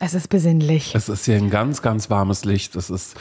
es ist besinnlich. Es ist hier ein ganz, ganz warmes Licht. Es ist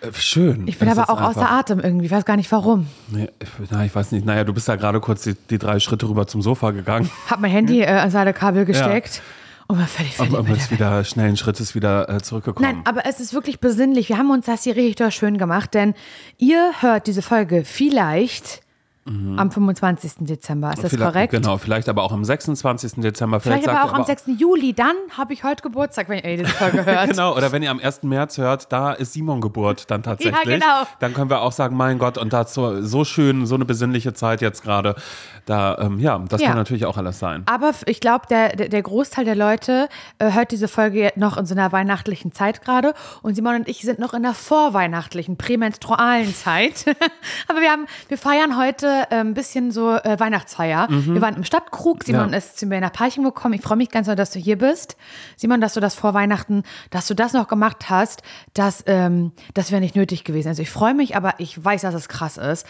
äh, schön. Ich bin aber auch außer Atem irgendwie, ich weiß gar nicht warum. Nee, ich, na, ich weiß nicht. Naja, du bist ja gerade kurz die, die drei Schritte rüber zum Sofa gegangen. Hab mein Handy äh, ans Ladekabel gesteckt und war völlig fertig. Aber der wieder schnellen Schrittes wieder äh, zurückgekommen. Nein, aber es ist wirklich besinnlich. Wir haben uns das hier richtig schön gemacht, denn ihr hört diese Folge vielleicht am 25. Dezember. Ist das Mhm. Vielleicht- korrekt? Genau, vielleicht aber auch am 26. Dezember. Vielleicht sagt aber auch am 6. Juli. Dann habe ich heute Geburtstag, wenn ihr diese Folge hört. Genau, oder wenn ihr am 1. März hört, da ist Simon Geburt dann tatsächlich. Ja, genau. Dann können wir auch sagen, mein Gott, und da so, so schön, so eine besinnliche Zeit jetzt gerade. Da, ähm, ja, das Ja. kann natürlich auch alles sein. Aber ich glaube, der, der, der Großteil der Leute äh, hört diese Folge noch in so einer weihnachtlichen Zeit gerade. Und Simon und ich sind noch in der vorweihnachtlichen, prämenstrualen Zeit. Aber wir haben, wir feiern heute äh, ein bisschen so äh, Weihnachtsfeier. Wir waren im Stadtkrug. Simon Mhm. Ja. ist zu mir nach Parchim gekommen. Ich freue mich ganz doll, dass du hier bist. Simon, dass du das vor Weihnachten, dass du das noch gemacht hast, das, ähm, das wäre nicht nötig gewesen. Also ich freue mich, aber ich weiß, dass es krass ist.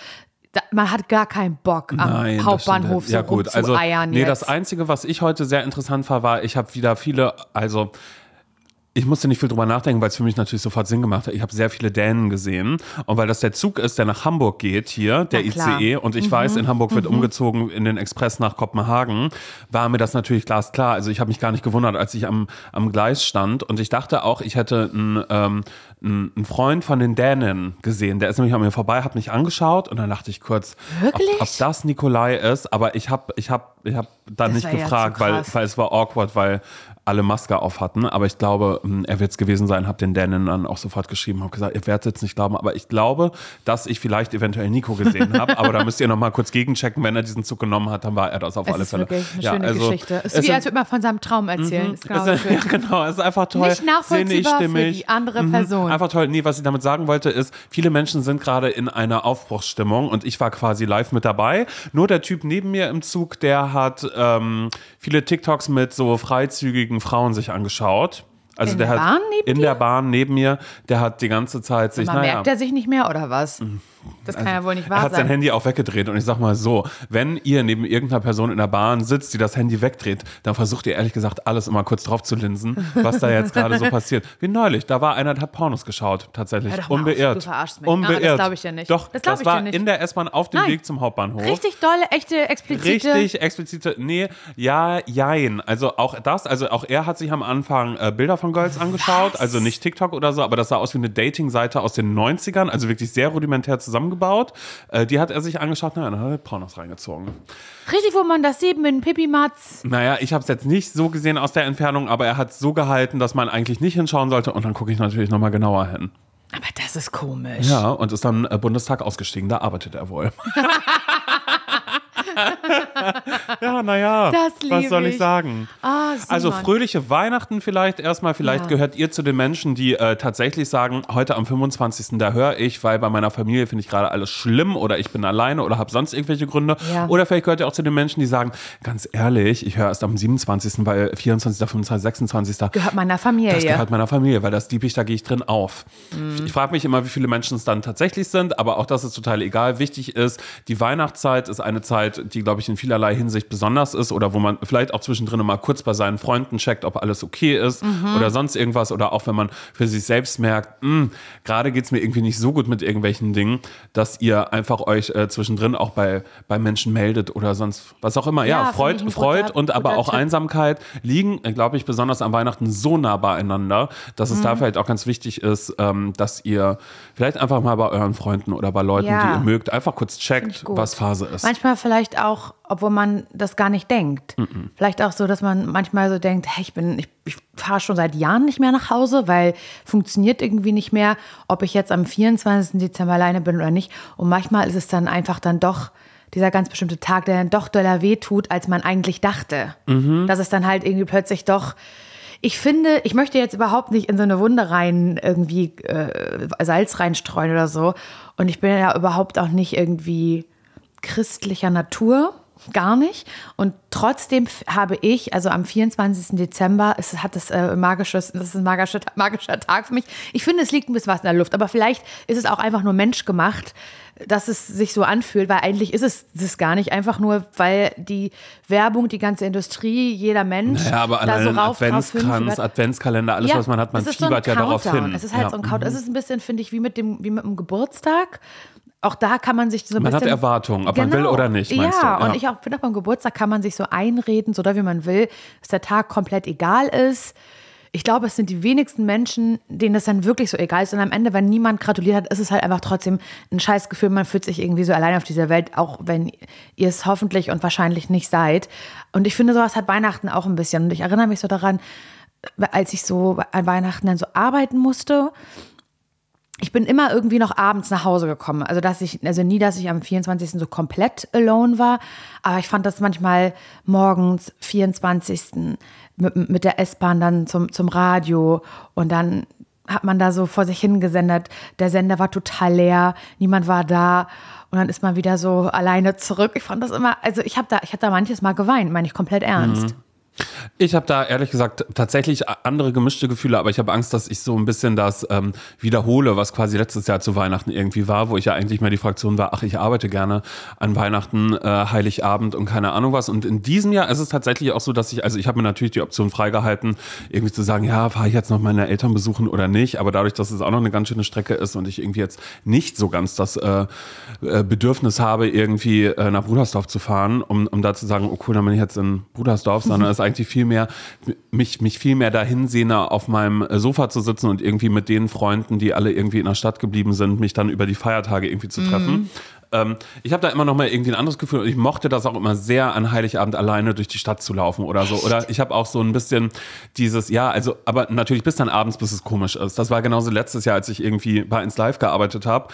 Man hat gar keinen Bock am Nein, Hauptbahnhof stimmt. ja, so gut. Also, nee, jetzt. das Einzige, was ich heute sehr interessant war, war, ich habe wieder viele, also ich musste nicht viel drüber nachdenken, weil es für mich natürlich sofort Sinn gemacht hat. Ich habe sehr viele Dänen gesehen. Und weil das der Zug ist, der nach Hamburg geht hier, der. ICE, und ich weiß, in Hamburg wird umgezogen in den Express nach Kopenhagen, war mir das natürlich glasklar. Also ich habe mich gar nicht gewundert, als ich am, am Gleis stand. Und ich dachte auch, ich hätte einen, ähm, einen Freund von den Dänen gesehen. Der ist nämlich an mir vorbei, hat mich angeschaut und dann dachte ich kurz, Wirklich? Ob, ob das Nikolai ist. Aber ich habe ich hab, ich hab dann Das nicht ja gefragt, zu weil, weil es war awkward, weil alle Maske auf hatten. Aber ich glaube, ähm, er wird es gewesen sein, habe den Dänen dann auch sofort geschrieben, habe gesagt, ihr werdet es nicht glauben, aber ich glaube, dass ich vielleicht eventuell Nico gesehen habe. aber da müsst ihr noch mal kurz gegenchecken. Wenn er diesen Zug genommen hat, dann war er das auf Es alle ist Fälle. wirklich eine Ja, schöne also, Geschichte. Es ist wie, als würde man von seinem Traum erzählen. Ist genau es, ja, genau, es ist einfach toll. Nicht nachvollziehbar Sinnig, für die andere Mhm, Person. Einfach toll. Nee, was ich damit sagen wollte, ist, viele Menschen sind gerade in einer Aufbruchsstimmung und ich war quasi live mit dabei. Nur der Typ neben mir im Zug, der hat ähm, viele TikToks mit so freizügigen Frauen sich angeschaut. Also In der der hat Bahn neben in dir? der Bahn neben mir, der hat die ganze Zeit sich, Man naja, merkt er sich nicht mehr oder was? Das kann ja wohl nicht er wahr hat sein sein. Handy auch weggedreht und ich sag mal so, wenn ihr neben irgendeiner Person in der Bahn sitzt, die das Handy wegdreht, dann versucht ihr ehrlich gesagt alles immer kurz drauf zu linsen, was da jetzt gerade so passiert. Wie neulich, da war einer, der hat Pornos geschaut, tatsächlich. Hör doch mal auf, Unbeirrt. du verarschst mich. Unbeirrt. Ah, das glaub ich dir nicht. Doch, Das das, war in der S-Bahn auf dem Nein. Weg zum Hauptbahnhof. Richtig dolle, echte, explizite. Richtig explizite, nee, ja, jein. Also auch das, also auch er hat sich am Anfang äh, Bilder von Girls angeschaut, also nicht TikTok oder so, aber das sah aus wie eine Dating-Seite aus den 90ern, also wirklich sehr rudimentär zusammengebaut. Äh, die hat er sich angeschaut, naja, dann hat er Pornos reingezogen. Richtig, wo man das sieht mit dem Pipi-Matz. Naja, ich habe es jetzt nicht so gesehen aus der Entfernung, aber er hat so gehalten, dass man eigentlich nicht hinschauen sollte und dann gucke ich natürlich nochmal genauer hin. Aber das ist komisch. Ja, und ist dann äh, Bundestag ausgestiegen, da arbeitet er wohl. ja, naja, Das was lieb soll ich ich. sagen? Ah. Also fröhliche Weihnachten vielleicht erstmal. Vielleicht Ja. gehört ihr zu den Menschen, die äh, tatsächlich sagen, heute am 25. da höre ich, weil bei meiner Familie finde ich gerade alles schlimm oder ich bin alleine oder habe sonst irgendwelche Gründe. Ja. Oder vielleicht gehört ihr auch zu den Menschen, die sagen, ganz ehrlich, ich höre erst am 27., weil 24., 25., 26. Gehört meiner Familie. Das gehört meiner Familie, weil das lieb ich, da gehe ich drin auf. Ich frage mich immer, wie viele Menschen es dann tatsächlich sind, aber auch das ist total egal. Wichtig ist, die Weihnachtszeit ist eine Zeit, die, glaube ich, in vielerlei Hinsicht besonders ist oder wo man vielleicht auch zwischendrin mal kurz bei seinen Freunden checkt, ob alles okay ist oder sonst irgendwas oder auch wenn man für sich selbst merkt, "Hm, gerade geht es mir irgendwie nicht so gut mit irgendwelchen Dingen, dass ihr einfach euch äh, zwischendrin auch bei, bei Menschen meldet oder sonst was auch immer. Ja, Ja, Freud, Freud und aber auch Tipp. Einsamkeit liegen, glaube ich, besonders an Weihnachten so nah beieinander, dass es Mhm. da vielleicht auch ganz wichtig ist, ähm, dass ihr vielleicht einfach mal bei euren Freunden oder bei Leuten, Ja. die ihr mögt, einfach kurz checkt, was Phase ist. Manchmal vielleicht auch, obwohl man das gar nicht denkt. Vielleicht auch so, dass man manchmal so denkt, hey, ich bin, ich, ich fahre schon seit Jahren nicht mehr nach Hause, weil funktioniert irgendwie nicht mehr, ob ich jetzt am 24. Dezember alleine bin oder nicht. Und manchmal ist es dann einfach dann doch dieser ganz bestimmte Tag, der dann doch doller wehtut, als man eigentlich dachte. Dass es dann halt irgendwie plötzlich doch ich finde, ich möchte jetzt überhaupt nicht in so eine Wunde rein irgendwie äh, Salz reinstreuen oder so. Und ich bin ja überhaupt auch nicht irgendwie christlicher Natur. Gar nicht. Und trotzdem habe ich, also am 24. Dezember, es hat das äh, magisches, das ist ein magischer, magischer Tag für mich. Ich finde, es liegt ein bisschen was in der Luft, aber vielleicht ist es auch einfach nur menschgemacht, dass es sich so anfühlt, weil eigentlich ist es das gar nicht. Einfach nur, weil die Werbung, die ganze Industrie, jeder Mensch. Ja, aber da allein so rauf, Adventskranz. Adventskalender, alles, Ja, was man hat, man fiebert ja darauf hin. Es ist halt ja. so ein Countdown. Es ist ein bisschen, finde ich, wie mit dem, wie mit dem Geburtstag. Auch da kann man sich so ein Man hat bisschen. Erwartungen, ob man will oder nicht, meinst ja, du? Ja. und ich auch finde auch beim Geburtstag kann man sich so einreden, so doll wie man will, dass der Tag komplett egal ist. Ich glaube, es sind die wenigsten Menschen, denen das dann wirklich so egal ist. Und am Ende, wenn niemand gratuliert hat, ist es halt einfach trotzdem ein Scheißgefühl. Man fühlt sich irgendwie so allein auf dieser Welt, auch wenn ihr es hoffentlich und wahrscheinlich nicht seid. Und ich finde, sowas hat Weihnachten auch ein bisschen. Und ich erinnere mich so daran, als ich so an Weihnachten dann so arbeiten musste ich bin immer irgendwie noch abends nach Hause gekommen. Also dass ich, also nie, dass ich am 24. so komplett alone war, aber ich fand das manchmal morgens 24. mit, mit der S-Bahn dann zum, zum Radio und dann hat man da so vor sich hingesendet. Der Sender war total leer, niemand war da und dann ist man wieder so alleine zurück. Ich fand das immer, also ich habe da, ich habe da manches Mal geweint, meine ich komplett ernst. Ich habe da ehrlich gesagt tatsächlich andere gemischte Gefühle, aber ich habe Angst, dass ich so ein bisschen das ähm, wiederhole, was quasi letztes Jahr zu Weihnachten irgendwie war, wo ich ja eigentlich mehr die Fraktion war, ach, ich arbeite gerne an Weihnachten, äh, Heiligabend und keine Ahnung was. Und in diesem Jahr ist es tatsächlich auch so, dass ich, also ich habe mir natürlich die Option freigehalten, irgendwie zu sagen, ja, fahre ich jetzt noch meine Eltern besuchen oder nicht, aber dadurch, dass es auch noch eine ganz schöne Strecke ist und ich irgendwie jetzt nicht so ganz das äh, äh, Bedürfnis habe, irgendwie äh, nach Brudersdorf zu fahren, um, um da zu sagen, oh cool, dann bin ich jetzt in Brudersdorf, sondern es ist eigentlich viel mehr, mich, mich viel mehr dahin sehne, auf meinem Sofa zu sitzen und irgendwie mit den Freunden, die alle irgendwie in der Stadt geblieben sind, mich dann über die Feiertage irgendwie zu treffen. Ähm, ich habe da immer noch mal irgendwie ein anderes Gefühl und ich mochte das auch immer sehr, an Heiligabend alleine durch die Stadt zu laufen oder so. Oder ich habe auch so ein bisschen dieses, ja, also, aber natürlich bis dann abends, bis es komisch ist. Das war genauso letztes Jahr, als ich irgendwie bei 1 Live gearbeitet habe.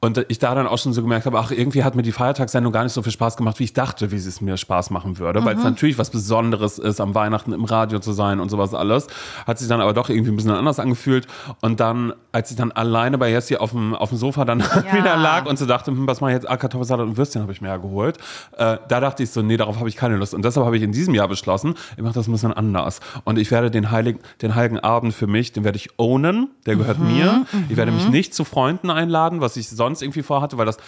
Und ich da dann auch schon so gemerkt habe, ach, irgendwie hat mir die Feiertagssendung gar nicht so viel Spaß gemacht, wie ich dachte, wie es mir Spaß machen würde. Weil es natürlich was Besonderes ist, am Weihnachten im Radio zu sein und sowas alles. Hat sich dann aber doch irgendwie ein bisschen anders angefühlt. Und dann, als ich dann alleine bei Jessie auf dem, auf dem Sofa dann wieder lag und so dachte, hm, was mache ich jetzt? Ah, Kartoffelsalat und Würstchen habe ich mir ja geholt. Äh, da dachte ich so, nee, darauf habe ich keine Lust. Und deshalb habe ich in diesem Jahr beschlossen, ich mache das ein bisschen anders. Und ich werde den heiligen, den heiligen Abend für mich, den werde ich ownen. Der gehört mir. Ich werde mich nicht zu Freunden einladen, was ich sonst irgendwie vorhatte, weil das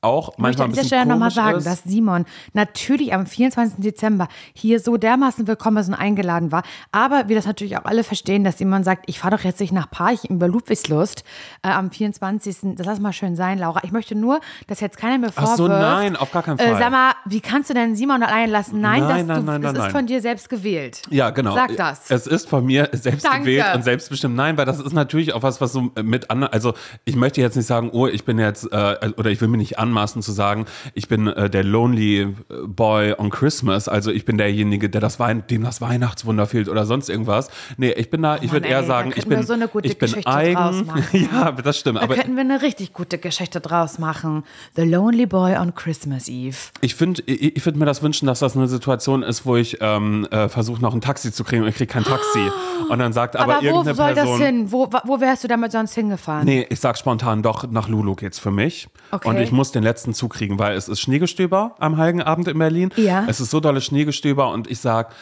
auch Ich möchte manchmal an dieser Stelle nochmal sagen, ist. dass Simon natürlich am 24. Dezember hier so dermaßen willkommen ist und eingeladen war. Aber wir das natürlich auch alle verstehen, dass Simon sagt, ich fahre doch jetzt nicht nach Parchim über Ludwigslust äh, am 24. Das lass mal schön sein, Laura. Ich möchte nur, dass jetzt keiner mir Ach vorwirft. so, nein, auf gar keinen Fall. Äh, sag mal, wie kannst du denn Simon allein lassen? Nein, Nein, das, nein, du, nein, das nein, ist nein. von dir selbst gewählt. Ja, genau. Sag das. Es ist von mir selbst Danke. gewählt und selbstbestimmt. Nein, weil das ist natürlich auch was, was so mit anderen, also ich möchte jetzt nicht sagen, oh, ich bin jetzt, äh, oder ich will mir nicht anmaßen zu sagen, ich bin äh, der Lonely Boy on Christmas, also ich bin derjenige, der das Wein, dem das Weihnachtswunder fehlt oder sonst irgendwas. Nee, ich bin da, ich würde eher sagen, ich könnten wir bin, so eine gute ich bin Geschichte draus eigen. machen. ja, das stimmt. Da Aber könnten wir eine richtig gute Geschichte draus machen. The Lonely Boy on Christmas Eve. Ich finde, ich, ich würde mir das wünschen, dass das eine Situation ist, wo ich ähm, äh, versuche, noch ein Taxi zu kriegen und ich kriege kein Taxi. Und dann sagt aber, Aber, wo irgendeine soll Person. das hin? Wo, wo wärst du damit sonst hingefahren? Nee, ich sag spontan doch, nach Lulu geht's für mich. Okay. Und ich muss den letzten Zug kriegen, weil es ist Schneegestöber am Heiligen Abend in Berlin. Ja. Es ist so dolle Schneegestöber und ich sag,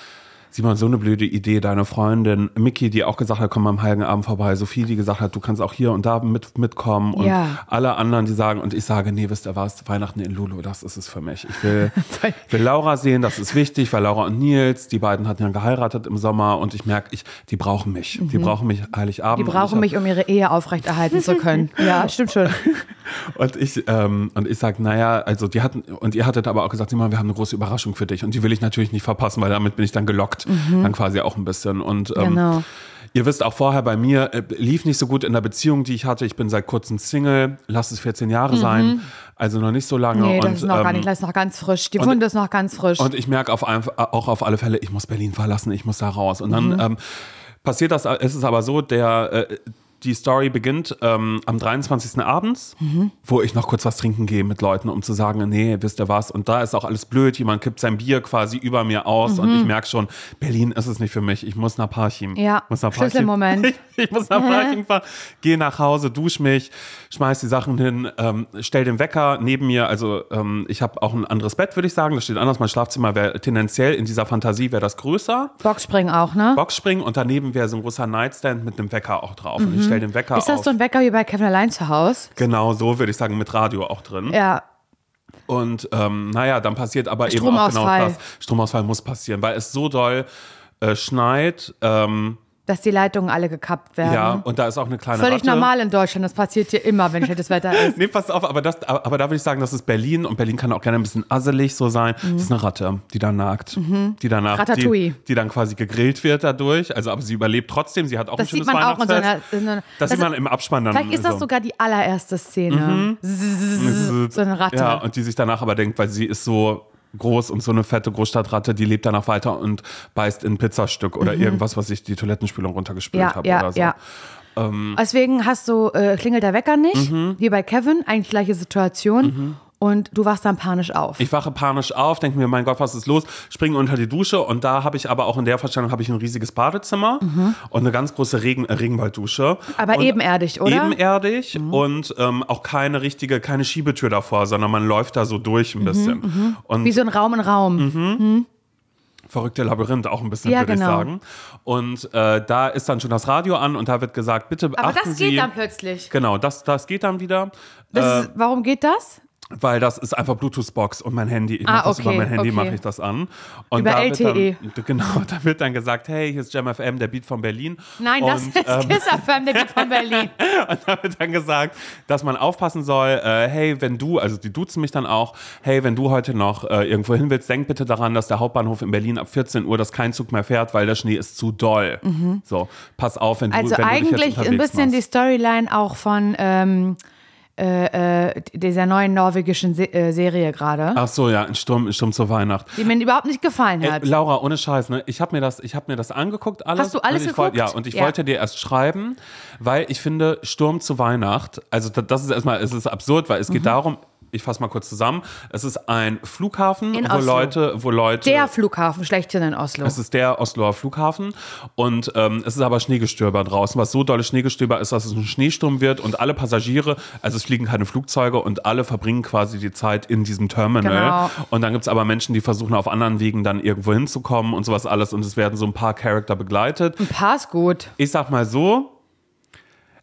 Simon, so eine blöde Idee. Deine Freundin Miki, die auch gesagt hat, komm am Heiligen Abend vorbei. Sophie, die gesagt hat, du kannst auch hier und da mit, mitkommen. Und Ja. alle anderen, die sagen, und ich sage, nee, wisst ihr was, Weihnachten in Lulu, das ist es für mich. Ich will, will Laura sehen, das ist wichtig, weil Laura und Nils, die beiden hatten ja geheiratet im Sommer und ich merke, ich, die brauchen mich. Die brauchen mich Heiligabend. Mhm. Die brauchen mich, um ihre Ehe aufrechterhalten zu können. ja, stimmt schon. Und ich, ähm, und ich sag, naja, also die hatten, und ihr hattet aber auch gesagt, Simon, wir haben eine große Überraschung für dich. Und die will ich natürlich nicht verpassen, weil damit bin ich dann gelockt. Dann quasi auch ein bisschen. Und ähm, Genau. ihr wisst auch vorher bei mir, äh, lief nicht so gut in der Beziehung, die ich hatte. Ich bin seit kurzem Single, lass es 14 Jahre sein. Also noch nicht so lange. Nee, das und, ist noch gar ähm, nicht, das ist noch ganz frisch. Die Wunde ist noch ganz frisch. und ich merke auf ein, auch auf alle Fälle, ich muss Berlin verlassen, ich muss da raus. Und Mhm. dann ähm, passiert das, es ist aber so, der, äh, die Story beginnt ähm, am 23. abends, Mhm. wo ich noch kurz was trinken gehe mit Leuten, um zu sagen, nee, wisst ihr was? Und da ist auch alles blöd, jemand kippt sein Bier quasi über mir aus und ich merke schon, Berlin ist es nicht für mich, ich muss nach Parchim. Mhm. Ja, muss nach Schlüsselmoment. ich muss nach Parchim fahren, gehe nach Hause, dusch mich, schmeiß die Sachen hin, ähm, stell den Wecker neben mir. Also ähm, ich habe auch ein anderes Bett, würde ich sagen. Das steht anders. Mein Schlafzimmer wäre tendenziell in dieser Fantasie wäre das größer. Boxspringen auch, ne? Boxspringen und daneben wäre so ein großer Nightstand mit einem Wecker auch drauf. Und ich Mhm. Stell den Wecker Ist das auf. so ein Wecker wie bei Kevin allein zu Hause? genau so würde ich sagen, mit Radio auch drin. Ja. Und ähm, naja, dann passiert aber eben auch genau Stromausfall. das. Stromausfall muss passieren, weil es so doll äh, schneit. Ähm, Dass die Leitungen alle gekappt werden. ja, und da ist auch eine kleine Völlig Ratte. normal in Deutschland. Das passiert hier immer, wenn schlechtes Wetter ist. Nee, pass auf, aber, das, aber da würde ich sagen, das ist Berlin und Berlin kann auch gerne ein bisschen asselig so sein. Das ist eine Ratte, die da nagt. Die danach, Mhm. Ratatouille. die, die dann quasi gegrillt wird dadurch. Also, aber sie überlebt trotzdem. Sie hat auch Das ein schönes sieht man auch in so einer. Weihnachtsfest. In so einer das, das sieht man im Abspann dann. vielleicht ist das so. sogar die allererste Szene. So eine Ratte. Ja, und die sich danach aber denkt, weil sie ist so groß und so eine fette Großstadtratte, die lebt danach weiter und beißt in ein Pizzastück oder irgendwas, was ich die Toilettenspülung runtergespült Mhm. ja, habe ja, oder so. ja. Ähm. Deswegen hast du, äh, klingelt der Wecker nicht, Mhm. wie bei Kevin, eigentlich gleiche Situation. Und du wachst dann panisch auf. Ich wache panisch auf, denke mir, mein Gott, was ist los? Springe unter die Dusche und da habe ich aber auch in der Vorstellung habe ich ein riesiges Badezimmer und eine ganz große Regen, äh, Regenwalddusche. Mhm. Aber und ebenerdig, oder? Mhm. Ebenerdig und ähm, auch keine richtige, keine Schiebetür davor, sondern man läuft da so durch ein bisschen. Und Mhm, wie so ein Raum in Raum. verrückte Labyrinth auch ein bisschen, Ja, würde genau. ich sagen. Und äh, da ist dann schon das Radio an und da wird gesagt, bitte Aber beachten das Sie. geht dann plötzlich. Genau, das, das geht dann wieder. Das ist, warum geht das? Weil das ist einfach Bluetooth-Box und mein Handy. Ich Ah, mache das okay, über mein Handy, okay. mache ich das an. Und Über da LTE. Wird dann, genau, da wird dann gesagt, hey, hier ist Jam FM, der Beat von Berlin. Nein, das und, ist ähm, Kiss FM, der Beat von Berlin. und da wird dann gesagt, dass man aufpassen soll, äh, hey, wenn du, also die duzen mich dann auch, hey, wenn du heute noch äh, irgendwo hin willst, denk bitte daran, dass der Hauptbahnhof in Berlin ab 14 Uhr, dass kein Zug mehr fährt, weil der Schnee ist zu doll. So, pass auf, wenn du, Also wenn du dich jetzt eigentlich ein bisschen die machst. Storyline auch von ähm, äh, äh, dieser neuen norwegischen Se äh, Serie gerade, Ach so, ja, ein Sturm, Sturm zur Weihnacht. die mir überhaupt nicht gefallen Ey, hat. Laura, ohne Scheiß, ne? Ich habe mir das, ich habe mir das angeguckt, alles. Hast du alles ich wollt- geguckt? Ja, und ich Ja. wollte dir erst schreiben, weil ich finde Sturm zu Weihnacht, also da- das ist erstmal, es ist absurd, weil es Mhm. geht darum. Ich fasse mal kurz zusammen. Es ist ein Flughafen, In wo Oslo. Leute, wo Leute. der Flughafen schlechthin in Oslo. es ist der Osloer Flughafen und ähm, es ist aber Schneegestöber draußen, was so dolle Schneegestöber ist, dass es ein Schneesturm wird und alle Passagiere, also es fliegen keine Flugzeuge und alle verbringen quasi die Zeit in diesem Terminal. Genau. Und dann gibt es aber Menschen, die versuchen auf anderen Wegen dann irgendwo hinzukommen und sowas alles und es werden so ein paar Charakter begleitet. Ein paar ist gut. Ich sag mal so,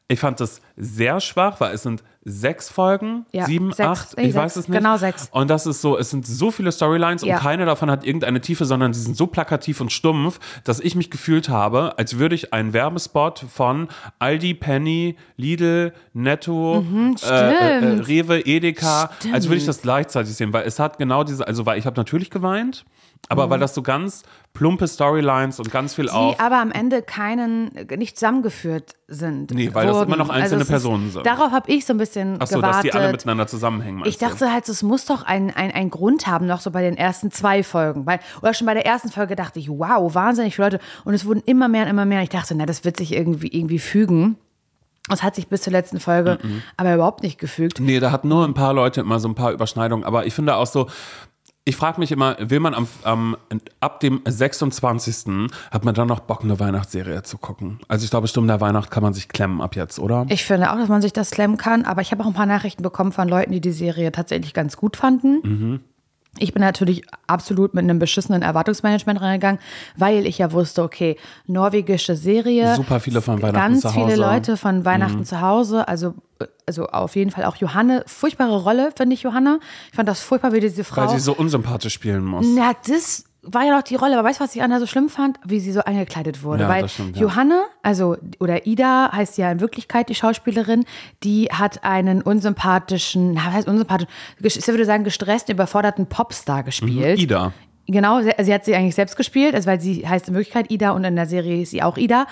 ich fand das sehr schwach, weil es sind sechs Folgen, Ja, sieben, sechs. acht, ich weiß sechs. es nicht. Genau sechs. Und das ist so, es sind so viele Storylines Ja. und keine davon hat irgendeine Tiefe, sondern sie sind so plakativ und stumpf, dass ich mich gefühlt habe, als würde ich einen Werbespot von Aldi, Penny, Lidl, Netto, äh, äh, Mhm, stimmt. Rewe, Edeka, Stimmt. als würde ich das gleichzeitig sehen, weil es hat genau diese, also weil ich habe natürlich geweint, aber Mhm. weil das so ganz plumpe Storylines und ganz viel Die auch aber am Ende keinen, nicht zusammengeführt sind. Nee, weil das wurden. immer noch einzelne es Personen sind. Darauf habe ich so ein bisschen Ach so, dass gewartet. die alle miteinander zusammenhängen. Ich dachte halt, es muss doch einen ein Grund haben, noch so bei den ersten zwei Folgen. Weil, oder schon bei der ersten Folge dachte ich, wow, wahnsinnig viele Leute. Und es wurden immer mehr und immer mehr. Ich dachte, na, das wird sich irgendwie, irgendwie fügen. Es hat sich bis zur letzten Folge Mhm. aber überhaupt nicht gefügt. du? Nee, da hat nur ein paar Leute immer so ein paar Überschneidungen. Aber ich finde auch so, ich frage mich immer, will man am, am, ab dem 26. hat man dann noch Bock, eine Weihnachtsserie zu gucken? Also ich glaube, Sturm der Weihnacht kann man sich klemmen ab jetzt, oder? Ich finde auch, dass man sich das klemmen kann, aber ich habe auch ein paar Nachrichten bekommen von Leuten, die die Serie tatsächlich ganz gut fanden. Mhm. Ich bin natürlich absolut mit einem beschissenen Erwartungsmanagement reingegangen, weil ich ja wusste, okay, norwegische Serie. Super viele von Weihnachten Ganz zu viele Hause. Mhm. Leute von Weihnachten zu Hause. Also, also auf jeden Fall auch Johanne. Furchtbare Rolle, finde ich, Johanne. Ich fand das furchtbar, wie diese Frau. Weil sie so unsympathisch spielen muss. Ja, das war ja noch die Rolle. Aber weißt du, was ich an der so schlimm fand? Wie sie so angekleidet wurde. Ja, Weil das stimmt, ja. Johanne, also, oder Ida heißt ja in Wirklichkeit die Schauspielerin, die hat einen unsympathischen, na, was heißt unsympathisch, ich würde sagen, gestressten, überforderten Popstar gespielt. Ida. Genau, sie, sie hat sie eigentlich selbst gespielt, also weil sie heißt in Wirklichkeit Ida und in der Serie ist sie auch Ida.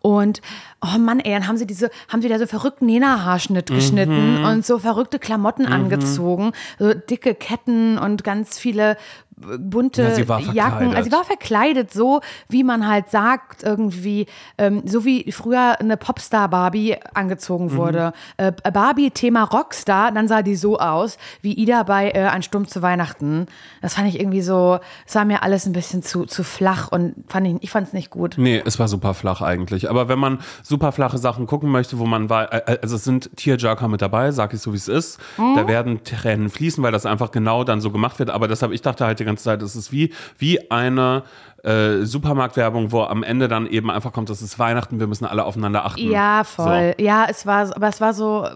Und oh Mann, ey, dann haben sie diese, haben sie da so verrückten Nena-Haarschnitt geschnitten und so verrückte Klamotten angezogen, so dicke Ketten und ganz viele bunte Ja, sie war Jacken. verkleidet. Also sie war verkleidet, so wie man halt sagt, irgendwie, ähm, so wie früher eine Popstar-Barbie angezogen Mhm. wurde. Äh, Barbie Thema Rockstar, dann sah die so aus, wie Ida bei äh, Ein Sturm zu Weihnachten. Das fand ich irgendwie so, es war mir alles ein bisschen zu, zu flach und fand ich, ich fand es nicht gut. Nee, es war super flach eigentlich. Aber wenn man super flache Sachen gucken möchte, wo man war, äh, also es sind Tearjerker mit dabei, sag ich so wie es ist. Mhm. Da werden Tränen fließen, weil das einfach genau dann so gemacht wird. Aber deshalb, ich dachte halt ganze Zeit. Es ist wie, wie eine äh, Supermarktwerbung, wo am Ende dann eben einfach kommt, es ist Weihnachten, wir müssen alle aufeinander achten. Ja, voll. So. Ja, es war, aber es war so,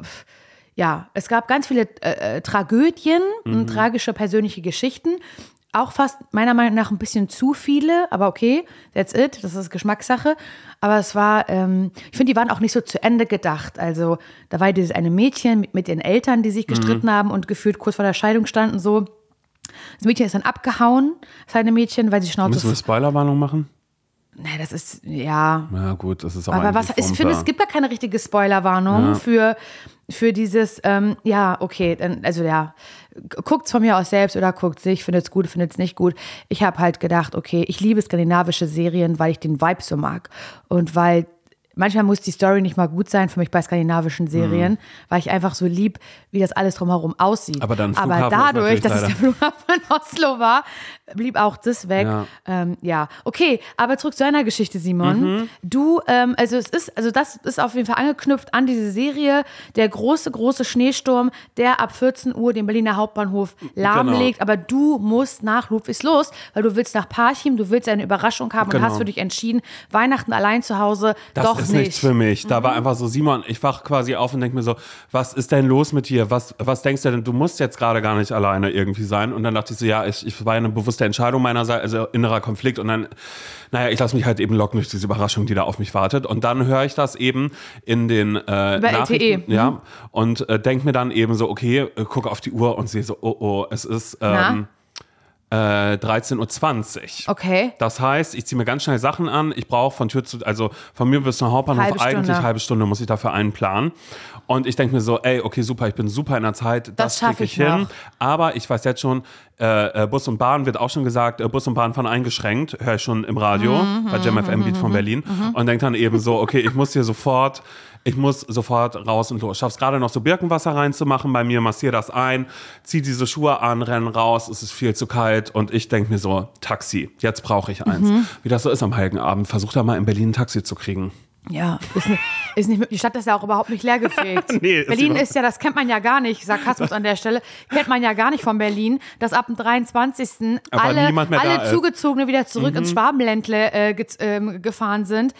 ja, es gab ganz viele äh, äh, Tragödien Mhm. und tragische persönliche Geschichten. Auch fast meiner Meinung nach ein bisschen zu viele, aber okay, that's it, das ist Geschmackssache. Aber es war, ähm, ich finde, die waren auch nicht so zu Ende gedacht. Also da war dieses eine Mädchen mit, mit ihren Eltern, die sich Mhm. gestritten haben und gefühlt kurz vor der Scheidung standen so. Das Mädchen ist dann abgehauen, das eine Mädchen, weil sie Schnauze. Müssen wir Spoilerwarnung machen? Nee, das ist, ja, Ja, gut, das ist auch aber was, ich finde, es gibt da keine richtige Spoilerwarnung für, für dieses, ähm, ja, okay, dann, also ja, guckt es von mir aus selbst oder guckt sich, findet es gut, findet es nicht gut. Ich habe halt gedacht, okay, ich liebe skandinavische Serien, weil ich den Vibe so mag und weil manchmal muss die Story nicht mal gut sein für mich bei skandinavischen Serien, weil ich einfach so lieb, wie das alles drumherum aussieht. Mhm. Aber dann Aber dadurch, dass es der Flughafen in Oslo war, blieb auch das weg. Ja. Ähm, ja, okay, aber zurück zu deiner Geschichte, Simon. Mhm. Du, ähm, also es ist, also das ist auf jeden Fall angeknüpft an diese Serie, der große, große Schneesturm, der ab 14 Uhr den Berliner Hauptbahnhof lahmlegt, Genau. aber du musst nach Ludwigslos, weil du willst nach Parchim, du willst eine Überraschung haben Genau. und hast für dich entschieden, Weihnachten allein zu Hause, Das doch ist nicht. Mhm. nichts für mich. Da war einfach so, Simon, ich wach quasi auf und denke mir so, was ist denn los mit dir? Was, was denkst du denn? Du musst jetzt gerade gar nicht alleine irgendwie sein. Und dann dachte ich so, ja, ich, ich war eine bewusste Entscheidung meinerseits, also innerer Konflikt. Und dann, naja, ich lasse mich halt eben locken durch diese Überraschung, die da auf mich wartet. Und dann höre ich das eben in den äh, Über Nachrichten. LTE. Mhm. Ja, und äh, denke mir dann eben so, okay, äh, gucke auf die Uhr und sehe so, oh, oh, es ist ähm, äh, 13.20 Uhr. Okay. Das heißt, ich ziehe mir ganz schnell Sachen an. Ich brauche von Tür zu, also von mir bis zum Hauptbahnhof Halbe eigentlich Stunde. halbe Stunde muss ich dafür einplanen. Und ich denke mir so, ey, okay, super, ich bin super in der Zeit, das, Das schaff krieg ich ich hin. Aber ich weiß jetzt schon, äh, äh, Bus und Bahn wird auch schon gesagt, äh, Bus und Bahn fahren eingeschränkt, höre ich schon im Radio Mhm, bei Jam FM Beat von Berlin und denke dann eben so, okay, ich muss hier sofort, ich muss sofort raus und los. Schaff's gerade noch so Birkenwasser reinzumachen bei mir, massiere das ein, zieh diese Schuhe an, renn raus, es ist viel zu kalt und ich denke mir so, Taxi, jetzt brauche ich eins. Mhm. Wie das so ist am Heiligen Abend, versuch da mal in Berlin ein Taxi zu kriegen. Ja, ist nicht, ist nicht, die Stadt ist ja auch überhaupt nicht leergefegt. Nee, ist Berlin überhaupt- ist ja, das kennt man ja gar nicht, Sarkasmus an der Stelle, kennt man ja gar nicht von Berlin, dass ab dem 23. Aber alle, alle ist. Mhm. Zugezogene wieder zurück ins Schwabenländle äh, ge ähm, gefahren sind.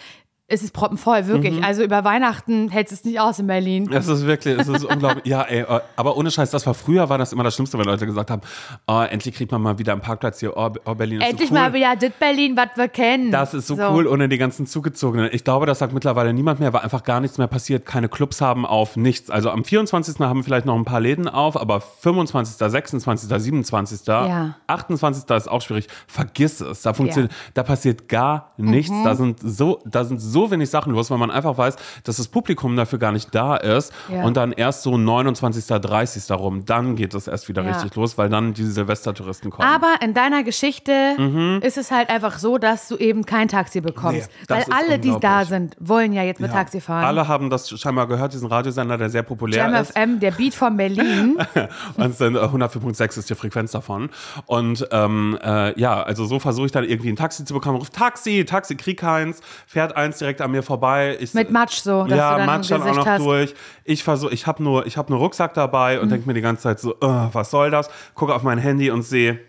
Es ist proppenvoll, wirklich. Mhm. Also über Weihnachten hält es nicht aus in Berlin. Es ist wirklich, es ist unglaublich. Ja, ey, äh, aber ohne Scheiß, das war früher, war das immer das Schlimmste, wenn Leute gesagt haben, oh, endlich kriegt man mal wieder einen Parkplatz hier, oh, oh Berlin ist Endlich so cool. mal wieder das Berlin, was wir kennen. Das ist so, cool ohne die ganzen Zugezogenen. Ich glaube, das sagt mittlerweile niemand mehr, weil einfach gar nichts mehr passiert. Keine Clubs haben auf, nichts. Also am 24. haben vielleicht noch ein paar Läden auf, aber 25., 26., 27., Ja. 28. ist auch schwierig. Vergiss es. Da funktioniert, da passiert gar nichts. Mhm. Da sind so, da sind so wenig Sachen los, weil man einfach weiß, dass das Publikum dafür gar nicht da ist. Ja. Und dann erst so 29., 30. rum, dann geht es erst wieder Ja. richtig los, weil dann die Silvestertouristen kommen. Aber in deiner Geschichte ist es halt einfach so, dass du eben kein Taxi bekommst. Nee, Weil alle, die da sind, wollen ja jetzt mit Ja. Taxi fahren. Alle haben das scheinbar gehört, diesen Radiosender, der sehr populär Jam ist. FM, der Beat von Berlin. Und sind, äh, 104.6 ist die Frequenz davon. Und ähm, äh, ja, also so versuche ich dann irgendwie ein Taxi zu bekommen. Ruf Taxi, Taxi, krieg keins, fährt eins direkt an mir vorbei. Ich, Mit Matsch so, ja, dann Matsch dann auch noch hast. Mhm. durch. Ich versuche, ich habe nur, ich habe nur Rucksack dabei und denke mir die ganze Zeit so, äh, was soll das? Gucke auf mein Handy und sehe,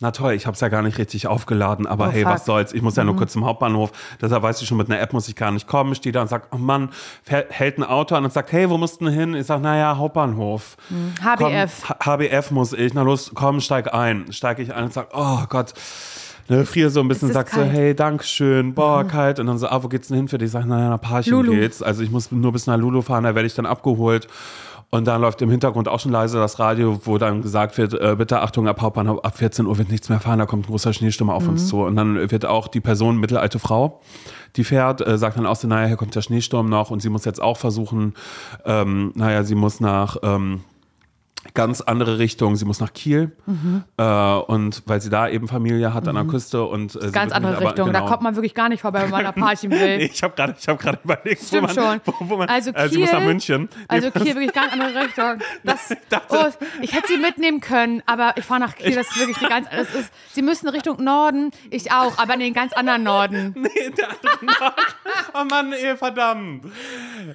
na toll, ich habe es ja gar nicht richtig aufgeladen, aber Oh, hey, fuck. was soll's? Ich muss ja nur kurz zum Hauptbahnhof. Deshalb weiß ich schon, mit einer App muss ich gar nicht kommen. Stehe da und sag, oh Mann, hält ein Auto an und sagt, hey, wo musst du denn hin? Ich sag, naja, Hauptbahnhof. HBF. Komm, HBF muss ich. Na los, komm, steig ein. Steige ich ein und sag, oh Gott. Ne, friere so ein bisschen, sag so. Mhm. hey, Dankeschön, boah, kalt. Und dann so, ah, wo geht's denn hin für dich? Ich sag, naja, nach Parchim Lulu. geht's. Also ich muss nur bis nach Lulu fahren, da werde ich dann abgeholt. Und dann läuft im Hintergrund auch schon leise das Radio, wo dann gesagt wird, äh, bitte Achtung, ab Hauptbahnhof, ab 14 Uhr wird nichts mehr fahren, da kommt ein großer Schneesturm auf Mhm. uns zu. Und dann wird auch die Person, mittelalte Frau, die fährt, äh, sagt dann auch so, naja, hier kommt der Schneesturm noch und sie muss jetzt auch versuchen, ähm, naja, sie muss nach ähm, ganz andere Richtung, sie muss nach Kiel äh, und weil sie da eben Familie hat an der Küste und äh, Ganz andere aber- Richtung. Da genau. kommt man wirklich gar nicht vorbei, wenn man nach Parchim will. Nee, ich habe gerade ich hab gerade überlegt, wo Stimmt man, schon. Wo, wo man Also äh, sie muss Kiel- nach München. Also Kiel wirklich ganz andere Richtung. Das, dachte- oh, ich hätte sie mitnehmen können, aber ich fahre nach Kiel. Das ist wirklich die ganz. Das ist, sie müssen Richtung Norden, ich auch, aber in den ganz anderen Norden. Nee, der andere Nord. Oh Mann, ey, verdammt.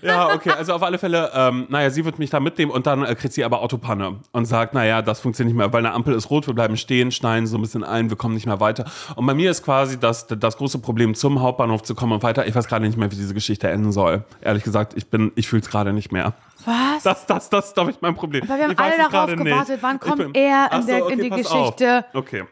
Ja, okay, also auf alle Fälle, ähm, naja, sie wird mich da mitnehmen und dann äh, kriegt sie aber Autopanne. Vorne und sagt, naja, das funktioniert nicht mehr, weil eine Ampel ist rot, wir bleiben stehen, schneiden so ein bisschen ein, wir kommen nicht mehr weiter. Und bei mir ist quasi das, das große Problem, zum Hauptbahnhof zu kommen und weiter. Ich weiß gerade nicht mehr, wie diese Geschichte enden soll. Ehrlich gesagt, ich bin, ich fühle es gerade nicht mehr. Was? Das, das, das ist, glaube ich, mein Problem. Aber wir haben ich alle darauf gewartet. nicht. Wann kommt bin- er in, so, der, okay, in die Geschichte? Auf. Okay.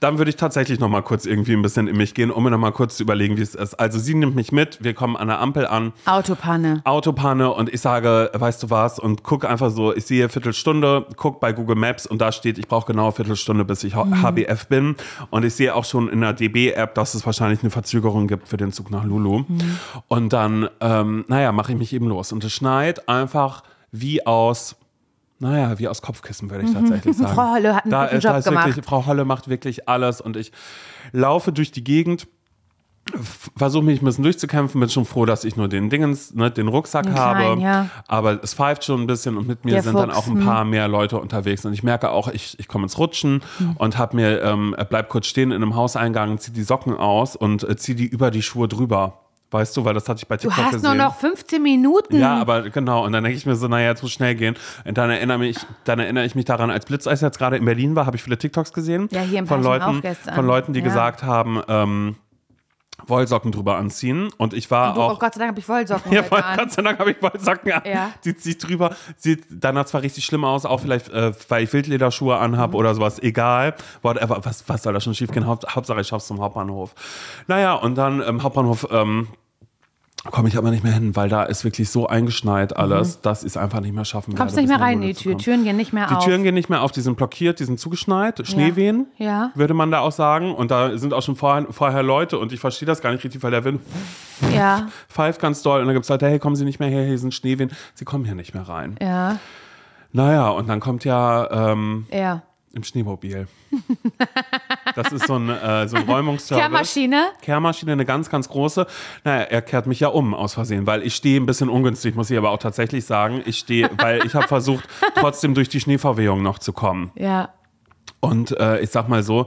Dann würde ich tatsächlich noch mal kurz irgendwie ein bisschen in mich gehen, um mir noch mal kurz zu überlegen, wie es ist. Also sie nimmt mich mit, wir kommen an der Ampel an, Autopanne. Autopanne und ich sage, weißt du was, und guck einfach so, ich sehe Viertelstunde, guck bei Google Maps und da steht, ich brauche genau eine Viertelstunde, bis ich HBF bin. Und ich sehe auch schon in der DB-App, dass es wahrscheinlich eine Verzögerung gibt für den Zug nach Lulu. Und dann, ähm, naja, mache ich mich eben los. Und es schneit einfach wie aus, naja, wie aus Kopfkissen, würde ich tatsächlich sagen. Frau Holle hat einen da, guten ist- da Job ist wirklich, gemacht. Frau Holle macht wirklich alles und ich laufe durch die Gegend versuche mich ein bisschen durchzukämpfen, bin schon froh, dass ich nur den Dingens, ne, den Rucksack Den habe. ja. Aber es pfeift schon ein bisschen und mit mir Der sind dann Fuchs, auch ein paar mehr Leute unterwegs. Und ich merke auch, ich, ich komme ins Rutschen Hm. und habe mir, ähm, bleib kurz stehen in einem Hauseingang, zieh die Socken aus und äh, zieh die über die Schuhe drüber. Weißt du, weil das hatte ich bei Du TikTok hast gesehen. nur noch 15 Minuten. Ja, aber genau. Und dann denke ich mir so, naja, muss schnell gehen. Und dann erinnere, mich, dann erinnere ich mich daran, als Blitzeis jetzt gerade in Berlin war, habe ich viele TikToks gesehen. Ja, hier im von Leuten, gestern. von Leuten, die Ja. gesagt haben, ähm, Wollsocken drüber anziehen. Und ich war Du, oh auch. Gott sei Dank habe ich Wollsocken Ja, heute an. Gott sei Dank habe ich Wollsocken an. Ja. Zieht sich drüber. Sieht danach zwar richtig schlimm aus, auch vielleicht, äh, weil ich Wildlederschuhe anhabe oder sowas. Egal. Whatever. Was, was soll da schon schief gehen? Haupt, Hauptsache, ich schaff's zum Hauptbahnhof. Naja, und dann im Hauptbahnhof ähm, komme ich aber nicht mehr hin, weil da ist wirklich so eingeschneit alles, dass ich es einfach nicht mehr schaffen Mhm. Kommst werde. nicht mehr rein in die Tür. Türen gehen nicht mehr Die auf. Türen gehen nicht mehr auf, die sind blockiert, die sind zugeschneit. Schneewehen, Ja. würde man da auch sagen. Und da sind auch schon vorher, vorher Leute und ich verstehe das gar nicht richtig, weil der Wind Ja, pfeift ganz doll und dann gibt es Leute, hey, kommen Sie nicht mehr her, hier sind Schneewehen. Sie kommen hier nicht mehr rein. ja, Naja, und dann kommt ja ähm, ja. Im Schneemobil. Das ist so ein, äh, so ein Räumungsservice. Kehrmaschine? Kehrmaschine, eine ganz, ganz große. Naja, er kehrt mich ja um aus Versehen, weil ich stehe ein bisschen ungünstig, muss ich aber auch tatsächlich sagen. Ich stehe, weil ich habe versucht, trotzdem durch die Schneeverwehung noch zu kommen. Ja. Und äh, ich sag mal so,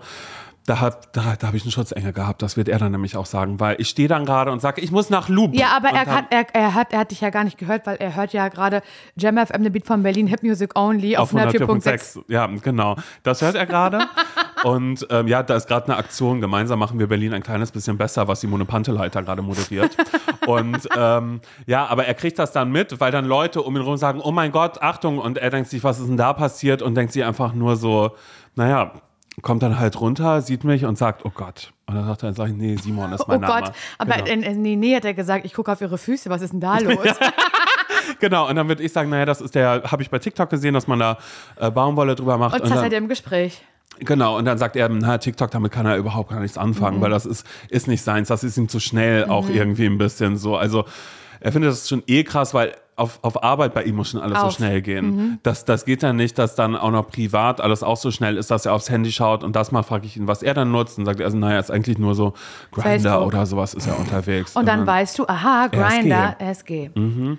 da, hat, da, da habe ich einen Schutzengel gehabt, das wird er dann nämlich auch sagen, weil ich stehe dann gerade und sage, ich muss nach Loop. Ja, aber er, hat, er, er, hat, er hat dich ja gar nicht gehört, weil er hört ja gerade Jam FM, The Beat von Berlin, Hip Music Only auf, auf 104.6. 104.6. Ja, genau. Das hört er gerade. Und ähm, ja, da ist gerade eine Aktion. Gemeinsam machen wir Berlin ein kleines bisschen besser, was Simone Panteleiter gerade moderiert. Und ähm, ja, aber er kriegt das dann mit, weil dann Leute um ihn herum sagen: Oh mein Gott, Achtung! Und er denkt sich, was ist denn da passiert? Und denkt sich einfach nur so: Naja, kommt dann halt runter, sieht mich und sagt: Oh Gott. Und dann sagt er: sag ich, Nee, Simon ist mein Oh Name. Gott, aber genau. in, in, nee, nee, hat er gesagt, ich gucke auf ihre Füße, was ist denn da los? genau. Und dann würde ich sagen: Naja, das ist der, habe ich bei TikTok gesehen, dass man da äh, Baumwolle drüber macht. Und das dann, hat er im Gespräch. Genau, und dann sagt er, na, TikTok, damit kann er überhaupt gar nichts anfangen, weil das ist, ist nicht seins, das ist ihm zu schnell auch irgendwie ein bisschen so. Also er findet das schon eh krass, weil auf, auf Arbeit bei ihm muss schon alles Auf. so schnell gehen. Das, das geht dann nicht, dass dann auch noch privat alles auch so schnell ist, dass er aufs Handy schaut und das mal frage ich ihn, was er dann nutzt und sagt er, also, naja, ist eigentlich nur so Grinder oder sowas ist er unterwegs. Und dann dann, weißt du, aha. Grinder, SG. dann